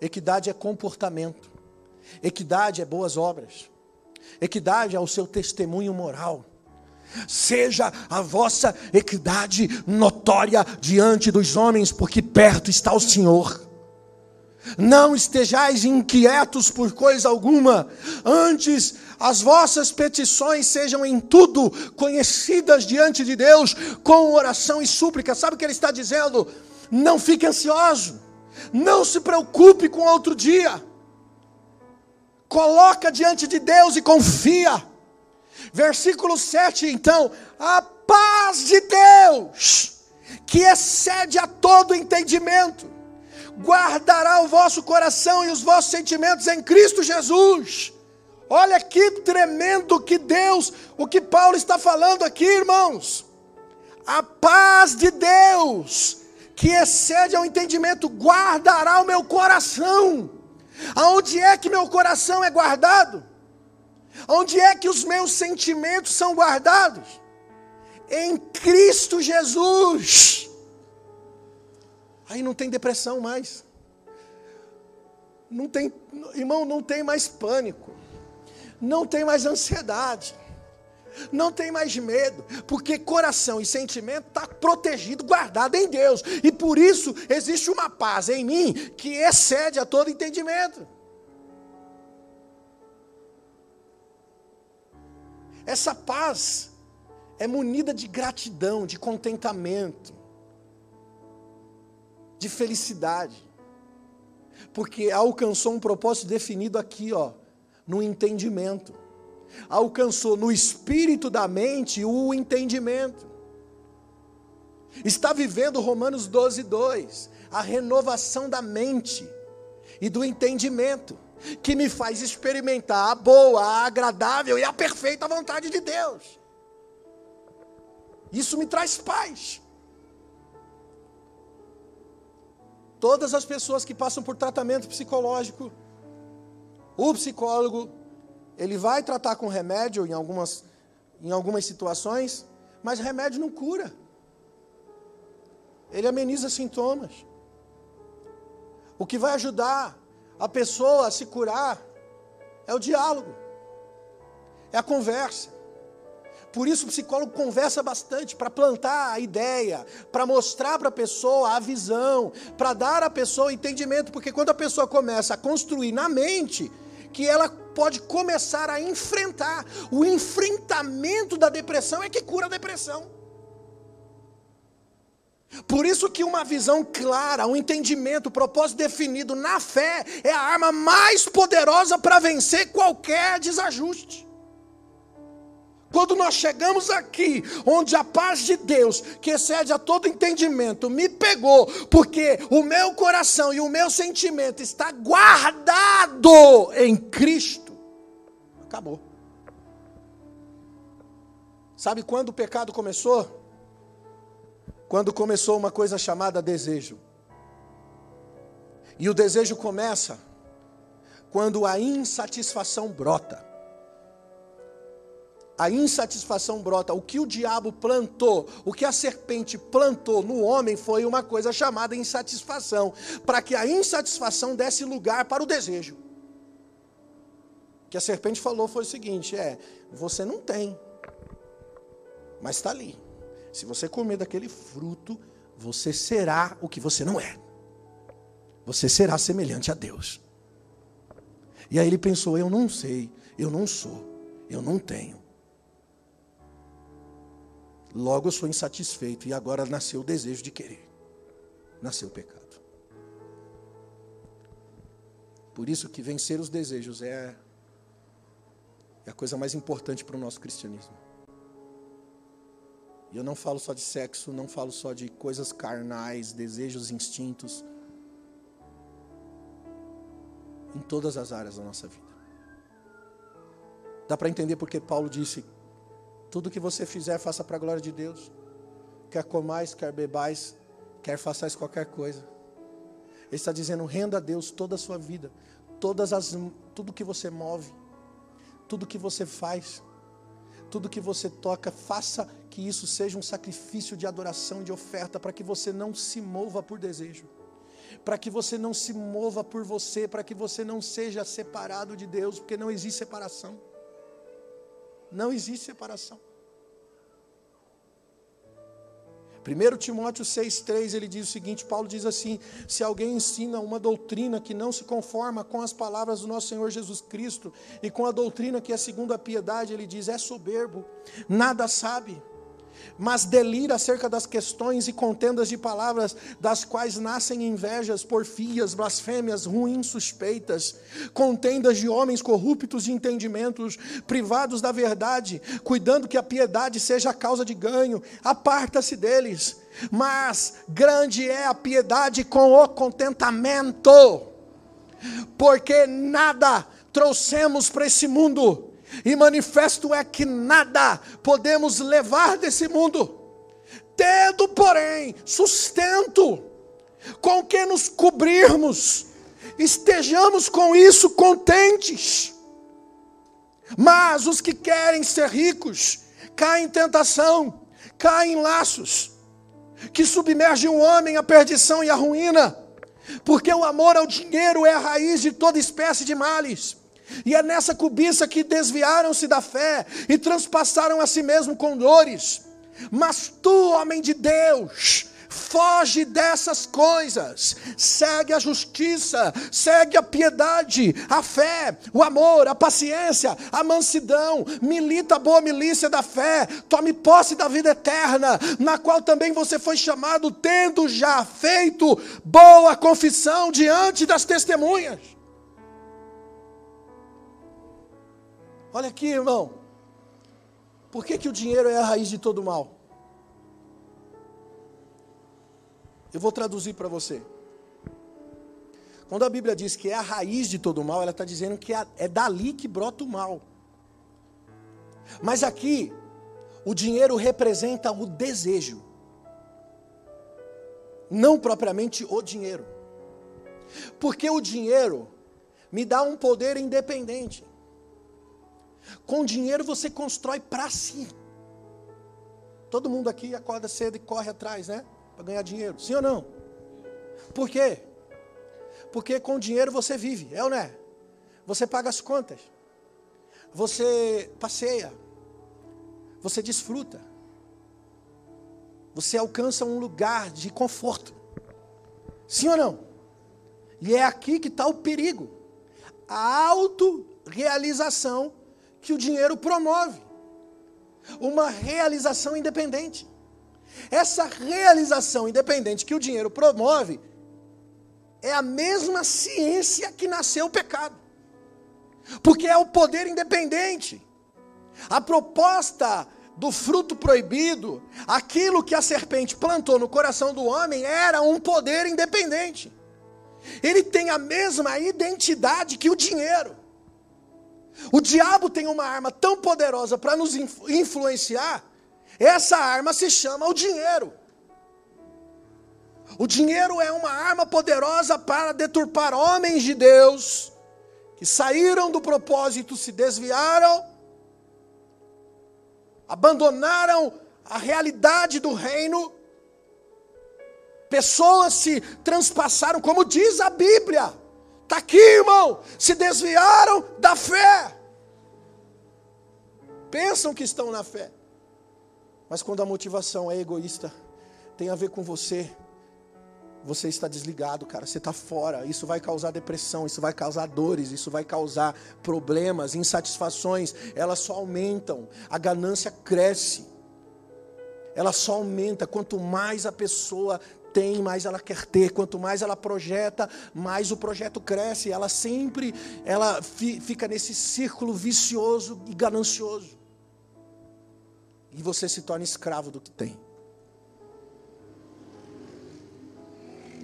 Equidade é comportamento, equidade é boas obras, equidade é o seu testemunho moral. Seja a vossa equidade notória diante dos homens, porque perto está o Senhor. Não estejais inquietos por coisa alguma, antes as vossas petições sejam em tudo conhecidas diante de Deus, com oração e súplica. Sabe o que ele está dizendo? Não fique ansioso, não se preocupe com outro dia. Coloca diante de Deus e confia. Versículo 7, então, a paz de Deus, que excede a todo entendimento, guardará o vosso coração e os vossos sentimentos em Cristo Jesus. Olha que tremendo que Deus, o que Paulo está falando aqui, irmãos. A paz de Deus, que excede ao entendimento, guardará o meu coração. Aonde é que meu coração é guardado? Onde é que os meus sentimentos são guardados? Em Cristo Jesus. Aí não tem depressão mais. Não tem, irmão, não tem mais pânico. Não tem mais ansiedade. Não tem mais medo, porque coração e sentimento está protegido, guardado em Deus, e por isso existe uma paz em mim que excede a todo entendimento. Essa paz é munida de gratidão, de contentamento, de felicidade, porque alcançou um propósito definido aqui, ó, no entendimento. Alcançou no espírito da mente o entendimento. Está vivendo Romanos 12, 2, a renovação da mente e do entendimento que me faz experimentar a boa, a agradável e a perfeita vontade de Deus. Isso me traz paz. Todas as pessoas que passam por tratamento psicológico, o psicólogo, ele vai tratar com remédio em algumas, em algumas situações, mas remédio não cura. Ele ameniza sintomas. O que vai ajudar a pessoa a se curar é o diálogo, é a conversa. Por isso o psicólogo conversa bastante para plantar a ideia, para mostrar para a pessoa a visão, para dar à pessoa entendimento, porque quando a pessoa começa a construir na mente, que ela pode começar a enfrentar. O enfrentamento da depressão é que cura a depressão. Por isso que uma visão clara, um entendimento, um propósito definido na fé é a arma mais poderosa para vencer qualquer desajuste. Quando nós chegamos aqui, onde a paz de Deus, que excede a todo entendimento, me pegou, porque o meu coração e o meu sentimento está guardado em Cristo. Acabou. Sabe quando o pecado começou? quando começou uma coisa chamada desejo. E o desejo começa quando a insatisfação brota. A insatisfação brota. O que o diabo plantou, o que a serpente plantou no homem foi uma coisa chamada insatisfação, para que a insatisfação desse lugar para o desejo. Que a serpente falou foi o seguinte: é, você não tem, mas está ali. Se você comer daquele fruto, você será o que você não é. Você será semelhante a Deus. E aí ele pensou: eu não sei, eu não sou, eu não tenho. Logo eu sou insatisfeito e agora nasceu o desejo de querer. Nasceu o pecado. Por isso que vencer os desejos é, é a coisa mais importante para o nosso cristianismo. E eu não falo só de sexo, não falo só de coisas carnais, desejos, instintos. Em todas as áreas da nossa vida. Dá para entender porque Paulo disse: tudo que você fizer, faça para a glória de Deus. Quer comais, quer bebais, quer façais qualquer coisa. Ele está dizendo: renda a Deus toda a sua vida, todas as, tudo que você move, tudo que você faz tudo que você toca, faça que isso seja um sacrifício de adoração, de oferta, para que você não se mova por desejo, para que você não se mova por você, para que você não seja separado de Deus, porque não existe separação. Não existe separação. 1 Timóteo 6,3 ele diz o seguinte: Paulo diz assim: se alguém ensina uma doutrina que não se conforma com as palavras do nosso Senhor Jesus Cristo e com a doutrina que é segundo a piedade, ele diz: é soberbo, nada sabe mas delira acerca das questões e contendas de palavras, das quais nascem invejas, porfias, blasfêmias, ruins suspeitas, contendas de homens corruptos de entendimentos, privados da verdade, cuidando que a piedade seja a causa de ganho, aparta-se deles. Mas grande é a piedade com o contentamento, porque nada trouxemos para esse mundo e manifesto é que nada podemos levar desse mundo, tendo, porém, sustento com que nos cobrirmos, estejamos com isso contentes. Mas os que querem ser ricos caem em tentação, caem em laços, que submergem o homem à perdição e à ruína, porque o amor ao dinheiro é a raiz de toda espécie de males. E é nessa cobiça que desviaram-se da fé e transpassaram a si mesmo com dores. Mas tu, homem de Deus, foge dessas coisas, segue a justiça, segue a piedade, a fé, o amor, a paciência, a mansidão, milita a boa milícia da fé, tome posse da vida eterna, na qual também você foi chamado, tendo já feito boa confissão diante das testemunhas. Olha aqui, irmão. Por que, que o dinheiro é a raiz de todo mal? Eu vou traduzir para você. Quando a Bíblia diz que é a raiz de todo mal, ela está dizendo que é, é dali que brota o mal. Mas aqui, o dinheiro representa o desejo, não propriamente o dinheiro. Porque o dinheiro me dá um poder independente. Com dinheiro você constrói para si. Todo mundo aqui acorda cedo e corre atrás, né? Para ganhar dinheiro. Sim ou não? Por quê? Porque com dinheiro você vive, é ou não é? Você paga as contas. Você passeia. Você desfruta. Você alcança um lugar de conforto. Sim ou não? E é aqui que está o perigo. A autorrealização que o dinheiro promove uma realização independente. Essa realização independente que o dinheiro promove é a mesma ciência que nasceu o pecado. Porque é o poder independente. A proposta do fruto proibido, aquilo que a serpente plantou no coração do homem, era um poder independente. Ele tem a mesma identidade que o dinheiro. O diabo tem uma arma tão poderosa para nos influenciar, essa arma se chama o dinheiro. O dinheiro é uma arma poderosa para deturpar homens de Deus que saíram do propósito, se desviaram, abandonaram a realidade do reino. Pessoas se transpassaram, como diz a Bíblia. Está aqui, irmão. Se desviaram da fé. Pensam que estão na fé. Mas quando a motivação é egoísta, tem a ver com você. Você está desligado, cara. Você está fora. Isso vai causar depressão, isso vai causar dores, isso vai causar problemas, insatisfações. Elas só aumentam. A ganância cresce. Ela só aumenta. Quanto mais a pessoa tem, mais ela quer ter. Quanto mais ela projeta, mais o projeto cresce. Ela sempre ela fi, fica nesse círculo vicioso e ganancioso. E você se torna escravo do que tem.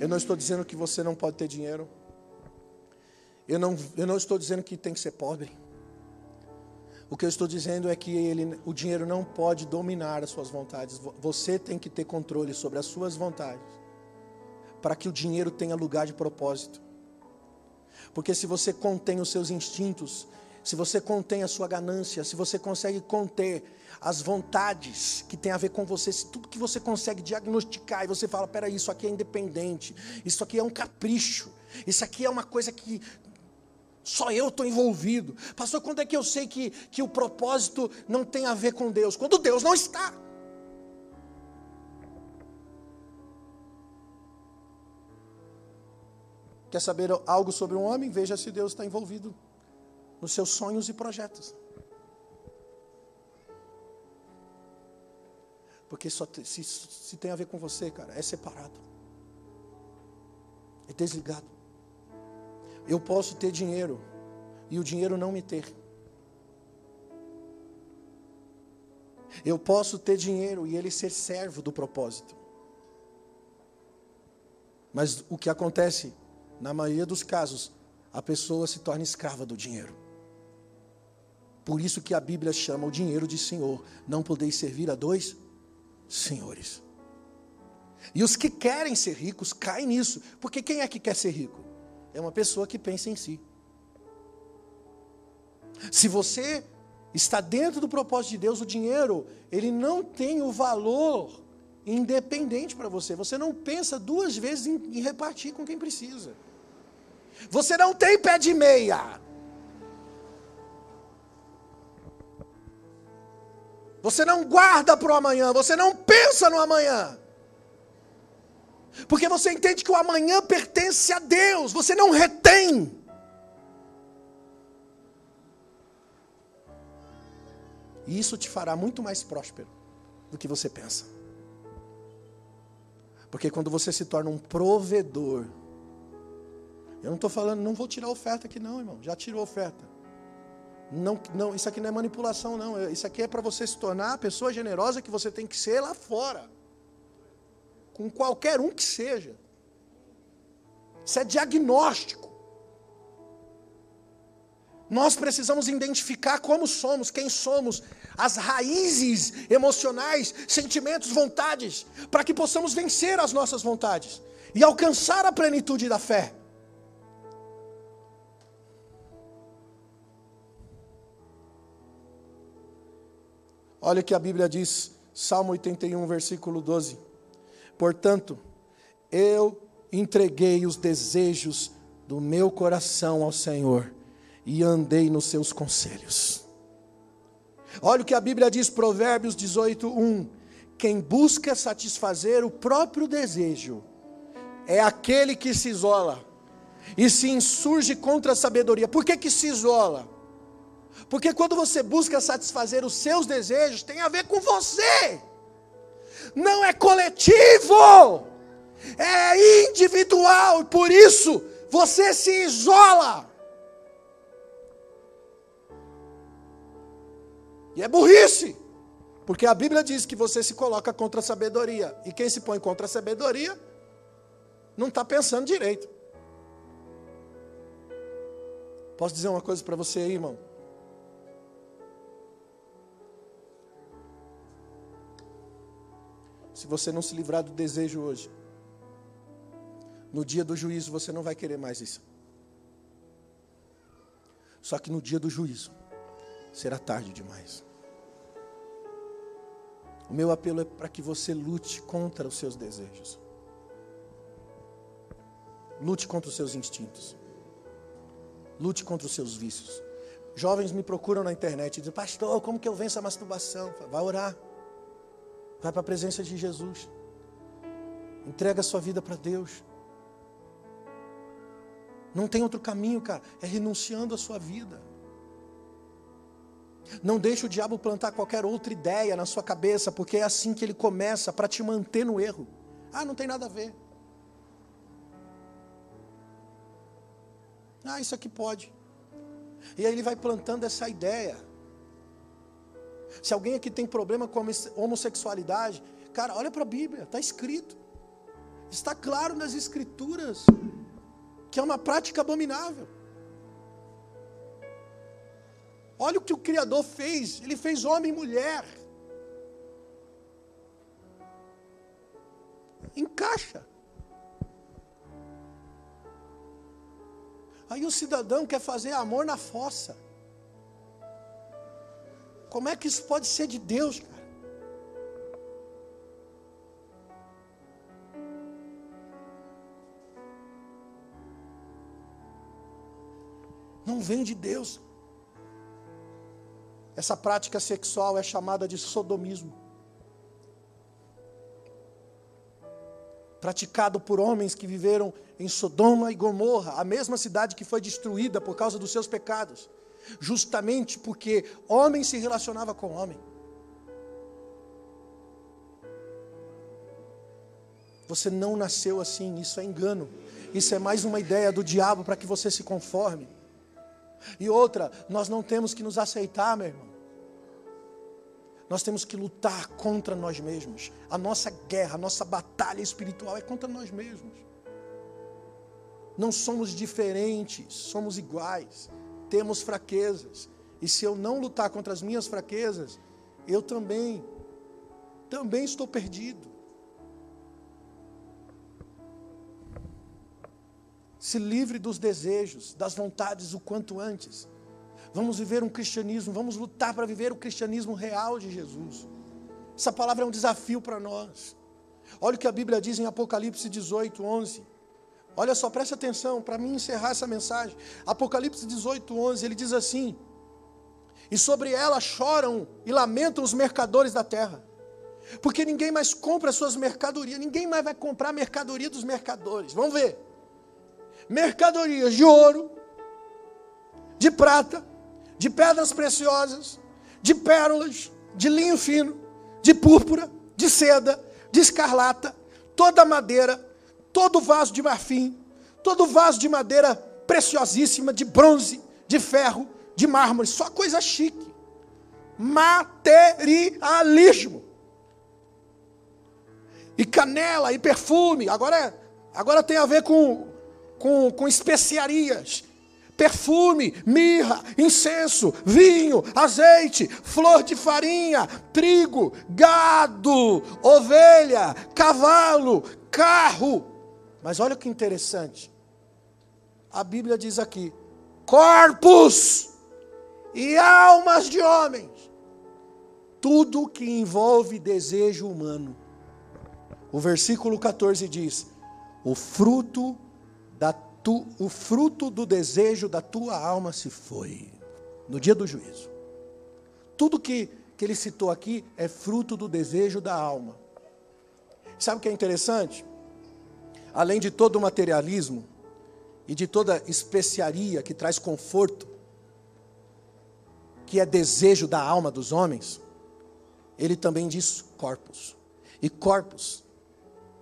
Eu não estou dizendo que você não pode ter dinheiro. Eu não, eu não estou dizendo que tem que ser pobre. O que eu estou dizendo é que ele, o dinheiro não pode dominar as suas vontades. Você tem que ter controle sobre as suas vontades para que o dinheiro tenha lugar de propósito. Porque se você contém os seus instintos, se você contém a sua ganância, se você consegue conter as vontades que tem a ver com você, se tudo que você consegue diagnosticar e você fala, peraí, isso aqui é independente, isso aqui é um capricho, isso aqui é uma coisa que só eu estou envolvido. Pastor, quando é que eu sei que, que o propósito não tem a ver com Deus? Quando Deus não está. Quer saber algo sobre um homem? Veja se Deus está envolvido nos seus sonhos e projetos. Porque só se, se tem a ver com você, cara, é separado. É desligado. Eu posso ter dinheiro e o dinheiro não me ter. Eu posso ter dinheiro e ele ser servo do propósito. Mas o que acontece, na maioria dos casos, a pessoa se torna escrava do dinheiro. Por isso que a Bíblia chama o dinheiro de Senhor. Não podeis servir a dois senhores. E os que querem ser ricos caem nisso. Porque quem é que quer ser rico? É uma pessoa que pensa em si. Se você está dentro do propósito de Deus, o dinheiro, ele não tem o valor independente para você. Você não pensa duas vezes em, em, repartir com quem precisa. Você não tem pé de meia. Você não guarda para o amanhã. Você não pensa no amanhã. Porque você entende que o amanhã pertence a Deus. Você não retém. E isso te fará muito mais próspero do que você pensa. Porque quando você se torna um provedor, eu não estou falando, não vou tirar oferta aqui não, irmão. Já tirou oferta. Não, não, isso aqui não é manipulação, não. Isso aqui é para você se tornar a pessoa generosa que você tem que ser lá fora. Com qualquer um que seja. Isso é diagnóstico. Nós precisamos identificar como somos, quem somos, as raízes emocionais, sentimentos, vontades, para que possamos vencer as nossas vontades e alcançar a plenitude da fé. Olha o que a Bíblia diz, Salmo 81, versículo 12. Portanto, eu entreguei os desejos do meu coração ao Senhor e andei nos seus conselhos. Olha o que a Bíblia diz, Provérbios 18, 1. Quem busca satisfazer o próprio desejo é aquele que se isola e se insurge contra a sabedoria. Por que, que se isola? Porque quando você busca satisfazer os seus desejos, tem a ver com você, não é coletivo, é individual, e por isso você se isola. E é burrice. Porque a Bíblia diz que você se coloca contra a sabedoria. E quem se põe contra a sabedoria não está pensando direito. Posso dizer uma coisa para você aí, irmão? Se você não se livrar do desejo hoje, no dia do juízo você não vai querer mais isso. Só que no dia do juízo, será tarde demais. O meu apelo é para que você lute contra os seus desejos. Lute contra os seus instintos. Lute contra os seus vícios. Jovens me procuram na internet e dizem, pastor, como que eu venço a masturbação? Vai orar. Vai para a presença de Jesus. Entrega a sua vida para Deus. Não tem outro caminho, cara. É renunciando à sua vida. Não deixe o diabo plantar qualquer outra ideia na sua cabeça, porque é assim que ele começa para te manter no erro. Ah, não tem nada a ver. Ah, isso aqui pode. E aí ele vai plantando essa ideia. Se alguém aqui tem problema com a homossexualidade, cara, olha para a Bíblia, está escrito. Está claro nas Escrituras que é uma prática abominável. Olha o que o Criador fez: ele fez homem e mulher. Encaixa. Aí o cidadão quer fazer amor na fossa. Como é que isso pode ser de Deus, cara? Não vem de Deus. Essa prática sexual é chamada de sodomismo. praticado por homens que viveram em Sodoma e Gomorra, a mesma cidade que foi destruída por causa dos seus pecados, justamente porque homem se relacionava com homem. Você não nasceu assim, isso é engano. Isso é mais uma ideia do diabo para que você se conforme. E outra, nós não temos que nos aceitar, meu irmão. Nós temos que lutar contra nós mesmos. A nossa guerra, a nossa batalha espiritual é contra nós mesmos. Não somos diferentes, somos iguais. Temos fraquezas. E se eu não lutar contra as minhas fraquezas, eu também, também estou perdido. Se livre dos desejos, das vontades o quanto antes. Vamos viver um cristianismo, vamos lutar para viver o cristianismo real de Jesus. Essa palavra é um desafio para nós. Olha o que a Bíblia diz em Apocalipse 18, 11. Olha só, preste atenção para mim encerrar essa mensagem. Apocalipse 18, 11, ele diz assim: E sobre ela choram e lamentam os mercadores da terra, porque ninguém mais compra as suas mercadorias, ninguém mais vai comprar a mercadoria dos mercadores. Vamos ver mercadorias de ouro, de prata, de pedras preciosas, de pérolas, de linho fino, de púrpura, de seda, de escarlata, toda madeira, todo vaso de marfim, todo vaso de madeira preciosíssima, de bronze, de ferro, de mármore, só coisa chique. Materialismo. E canela e perfume, agora, é, agora tem a ver com com, com especiarias, perfume, mirra, incenso, vinho, azeite, flor de farinha, trigo, gado, ovelha, cavalo, carro. Mas olha que interessante. A Bíblia diz aqui: corpos e almas de homens. Tudo que envolve desejo humano. O versículo 14 diz: o fruto da tu, o fruto do desejo da tua alma se foi, no dia do juízo. Tudo que, que ele citou aqui é fruto do desejo da alma. Sabe o que é interessante? Além de todo o materialismo e de toda especiaria que traz conforto, que é desejo da alma dos homens, ele também diz corpos. E corpos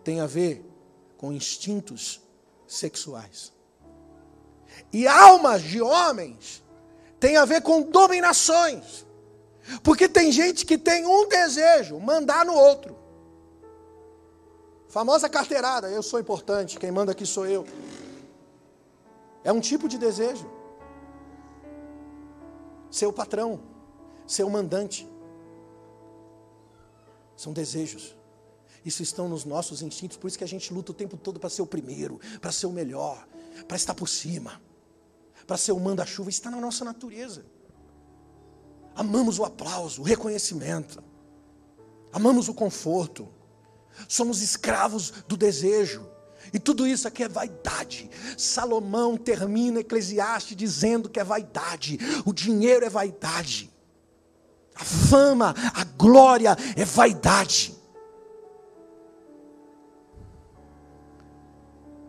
tem a ver com instintos sexuais. E almas de homens tem a ver com dominações. Porque tem gente que tem um desejo, mandar no outro. Famosa carteirada, eu sou importante, quem manda aqui sou eu. É um tipo de desejo. Ser o patrão, ser o mandante. São desejos. Isso estão nos nossos instintos, por isso que a gente luta o tempo todo para ser o primeiro, para ser o melhor, para estar por cima, para ser o manda-chuva, está na nossa natureza. Amamos o aplauso, o reconhecimento, amamos o conforto, somos escravos do desejo, e tudo isso aqui é vaidade. Salomão termina Eclesiastes dizendo que é vaidade, o dinheiro é vaidade, a fama, a glória é vaidade.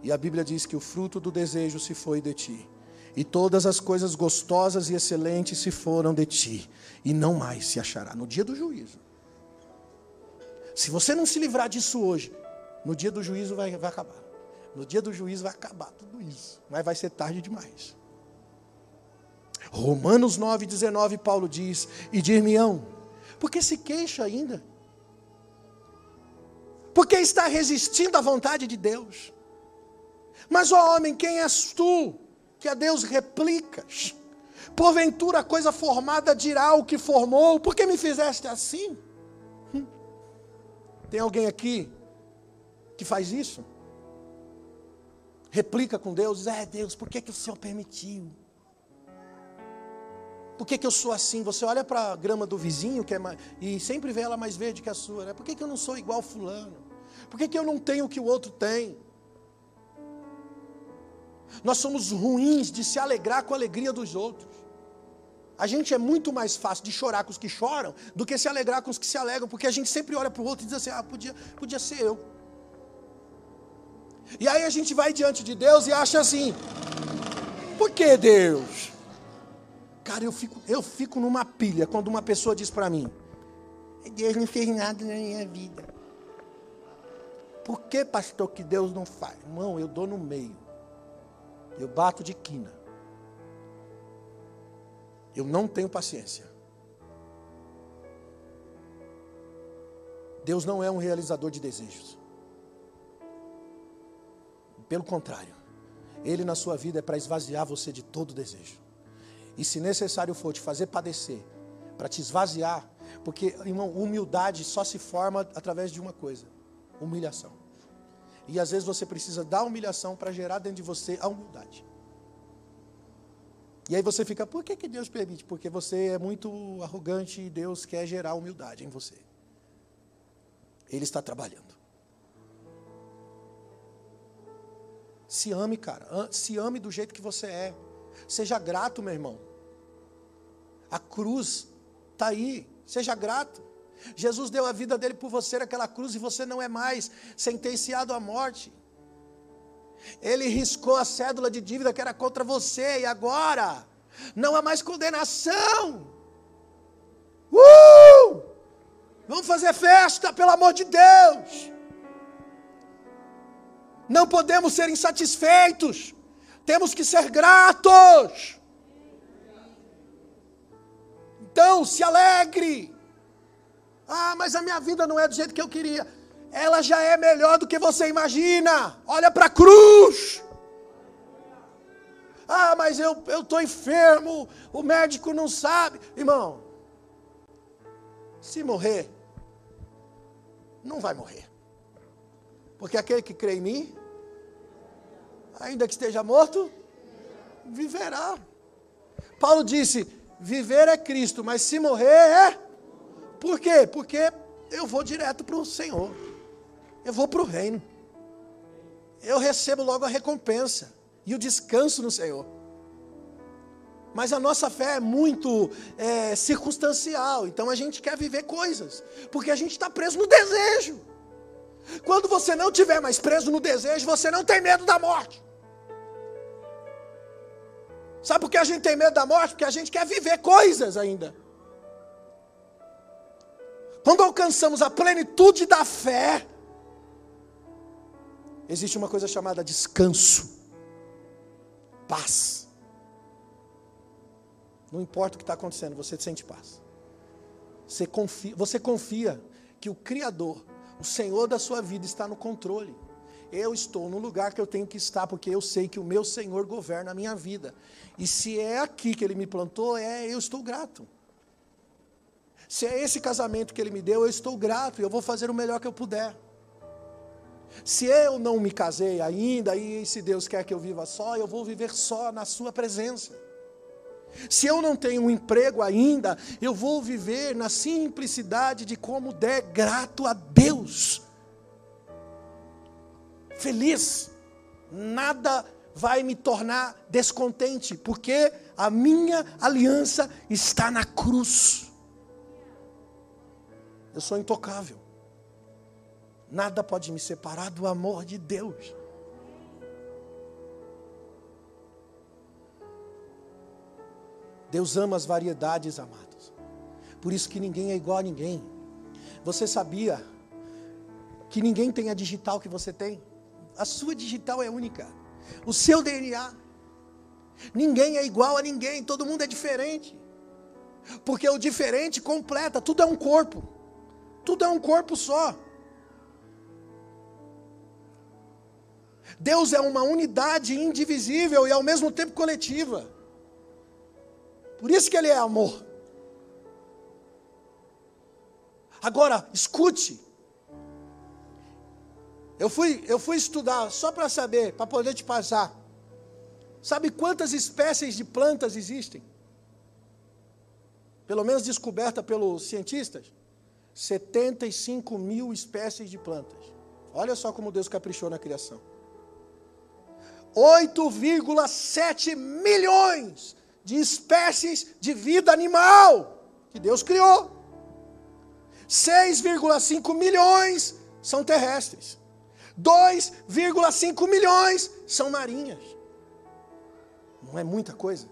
E a Bíblia diz que o fruto do desejo se foi de ti, e todas as coisas gostosas e excelentes se foram de ti, e não mais se achará no dia do juízo. Se você não se livrar disso hoje, no dia do juízo vai, vai acabar. No dia do juízo vai acabar tudo isso, mas vai ser tarde demais. Romanos 9,19, Paulo diz: E dir-me-ão, porque se queixa ainda? Porque está resistindo à vontade de Deus. Mas, ó homem, quem és tu que a Deus replicas? Porventura a coisa formada dirá o que formou, por que me fizeste assim? Tem alguém aqui que faz isso? Replica com Deus, é Deus, por que, que o Senhor permitiu? Por que, que eu sou assim? Você olha para a grama do vizinho que é mais, e sempre vê ela mais verde que a sua. Né? Por que, que eu não sou igual fulano? Por que, que eu não tenho o que o outro tem? Nós somos ruins de se alegrar com a alegria dos outros. A gente é muito mais fácil de chorar com os que choram do que se alegrar com os que se alegram, porque a gente sempre olha para o outro e diz assim: ah, podia, podia ser eu. E aí a gente vai diante de Deus e acha assim: por que Deus? Cara, eu fico, eu fico numa pilha quando uma pessoa diz para mim: Deus não fez nada na minha vida. Por que, pastor, que Deus não faz? Irmão, eu dou no meio. Eu bato de quina. Eu não tenho paciência. Deus não é um realizador de desejos. Pelo contrário, Ele na sua vida é para esvaziar você de todo desejo. E se necessário for te fazer padecer, para te esvaziar, porque, irmão, humildade só se forma através de uma coisa: humilhação. E às vezes você precisa da humilhação para gerar dentro de você a humildade. E aí você fica, por que, que Deus permite? Porque você é muito arrogante e Deus quer gerar humildade em você. Ele está trabalhando. Se ame, cara. Se ame do jeito que você é. Seja grato, meu irmão. A cruz está aí. Seja grato. Jesus deu a vida dele por você naquela cruz e você não é mais sentenciado à morte. Ele riscou a cédula de dívida que era contra você e agora não há mais condenação. Uh! Vamos fazer festa, pelo amor de Deus. Não podemos ser insatisfeitos. Temos que ser gratos. Então, se alegre. Ah, mas a minha vida não é do jeito que eu queria. Ela já é melhor do que você imagina. Olha para a cruz. Ah, mas eu estou enfermo, o médico não sabe. Irmão, se morrer, não vai morrer. Porque aquele que crê em mim, ainda que esteja morto, viverá. Paulo disse: viver é Cristo, mas se morrer é. Por quê? Porque eu vou direto para o Senhor, eu vou para o reino, eu recebo logo a recompensa e o descanso no Senhor. Mas a nossa fé é muito é, circunstancial, então a gente quer viver coisas, porque a gente está preso no desejo. Quando você não tiver mais preso no desejo, você não tem medo da morte. Sabe por que a gente tem medo da morte? Porque a gente quer viver coisas ainda. Quando alcançamos a plenitude da fé, existe uma coisa chamada descanso, paz. Não importa o que está acontecendo, você sente paz. Você confia, você confia que o Criador, o Senhor da sua vida, está no controle. Eu estou no lugar que eu tenho que estar, porque eu sei que o meu Senhor governa a minha vida. E se é aqui que Ele me plantou, é eu estou grato. Se é esse casamento que Ele me deu, eu estou grato e eu vou fazer o melhor que eu puder. Se eu não me casei ainda, e se Deus quer que eu viva só, eu vou viver só na Sua presença. Se eu não tenho um emprego ainda, eu vou viver na simplicidade de como der grato a Deus. Feliz. Nada vai me tornar descontente, porque a minha aliança está na cruz. Eu sou intocável. Nada pode me separar do amor de Deus. Deus ama as variedades, amados. Por isso que ninguém é igual a ninguém. Você sabia que ninguém tem a digital que você tem? A sua digital é única. O seu DNA. Ninguém é igual a ninguém, todo mundo é diferente. Porque o diferente completa, tudo é um corpo. Tudo é um corpo só. Deus é uma unidade indivisível e ao mesmo tempo coletiva. Por isso que ele é amor. Agora, escute. Eu fui, eu fui estudar só para saber, para poder te passar. Sabe quantas espécies de plantas existem? Pelo menos descoberta pelos cientistas? 75 mil espécies de plantas. Olha só como Deus caprichou na criação. 8,7 milhões de espécies de vida animal que Deus criou. 6,5 milhões são terrestres. 2,5 milhões são marinhas. Não é muita coisa.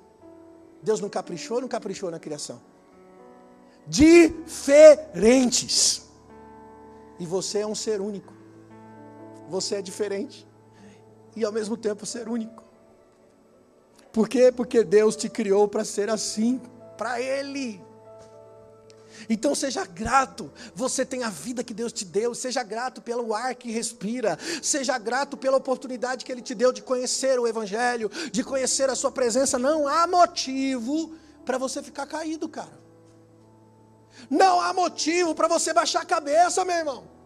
Deus não caprichou, não caprichou na criação. Diferentes. E você é um ser único. Você é diferente. E ao mesmo tempo ser único. Por quê? Porque Deus te criou para ser assim, para Ele. Então seja grato, você tem a vida que Deus te deu, seja grato pelo ar que respira, seja grato pela oportunidade que Ele te deu de conhecer o Evangelho, de conhecer a Sua presença. Não há motivo para você ficar caído, cara. Não há motivo para você baixar a cabeça, meu irmão.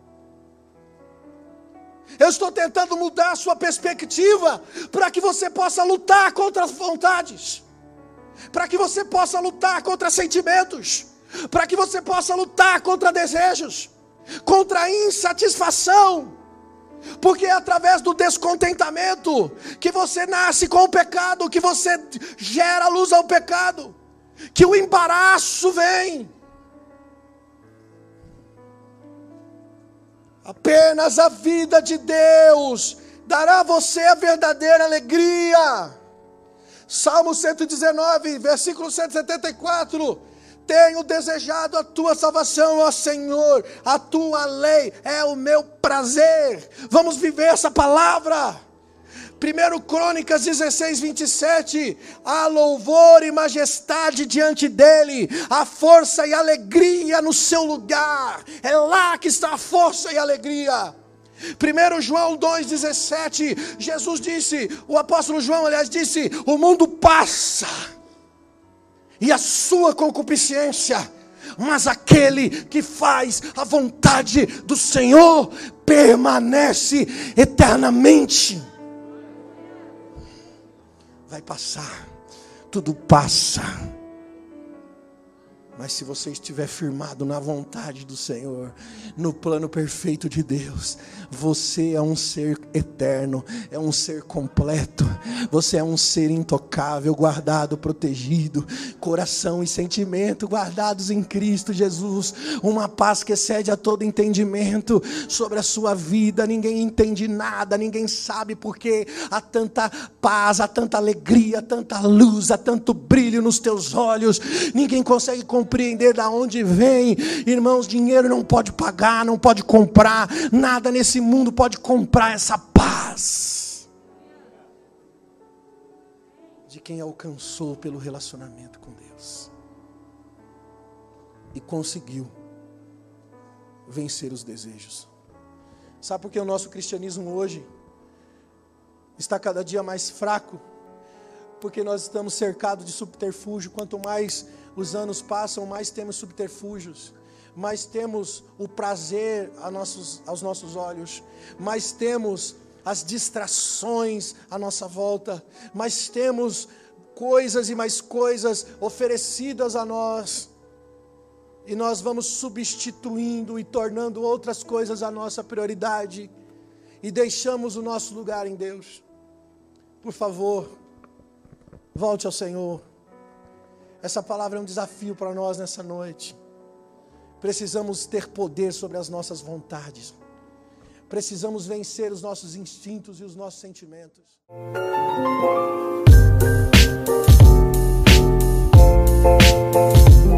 Eu estou tentando mudar a sua perspectiva para que você possa lutar contra as vontades, para que você possa lutar contra sentimentos para que você possa lutar contra desejos, contra a insatisfação, porque é através do descontentamento que você nasce com o pecado, que você gera luz ao pecado, que o embaraço vem. Apenas a vida de Deus dará a você a verdadeira alegria. Salmo 119, versículo 174 tenho desejado a tua salvação, ó Senhor, a tua lei é o meu prazer. Vamos viver essa palavra. 1 Crônicas 16, 27. Há louvor e majestade diante dele, a força e alegria no seu lugar. É lá que está a força e alegria. 1 João 2,17, Jesus disse, o apóstolo João, aliás, disse: O mundo passa e a sua concupiscência, mas aquele que faz a vontade do Senhor permanece eternamente. Vai passar, tudo passa. Mas se você estiver firmado na vontade do Senhor, no plano perfeito de Deus, você é um ser eterno, é um ser completo, você é um ser intocável, guardado, protegido, coração e sentimento guardados em Cristo Jesus, uma paz que excede a todo entendimento sobre a sua vida. Ninguém entende nada, ninguém sabe porque há tanta paz, há tanta alegria, há tanta luz, há tanto brilho nos teus olhos, ninguém consegue compreender compreender da onde vem. Irmãos, dinheiro não pode pagar, não pode comprar, nada nesse mundo pode comprar essa paz. De quem alcançou pelo relacionamento com Deus e conseguiu vencer os desejos. Sabe por que o nosso cristianismo hoje está cada dia mais fraco? Porque nós estamos cercados de subterfúgio. Quanto mais os anos passam, mais temos subterfúgios, mais temos o prazer a nossos, aos nossos olhos, mais temos as distrações à nossa volta, mais temos coisas e mais coisas oferecidas a nós. E nós vamos substituindo e tornando outras coisas a nossa prioridade e deixamos o nosso lugar em Deus. Por favor, volte ao Senhor. Essa palavra é um desafio para nós nessa noite. Precisamos ter poder sobre as nossas vontades. Precisamos vencer os nossos instintos e os nossos sentimentos. Música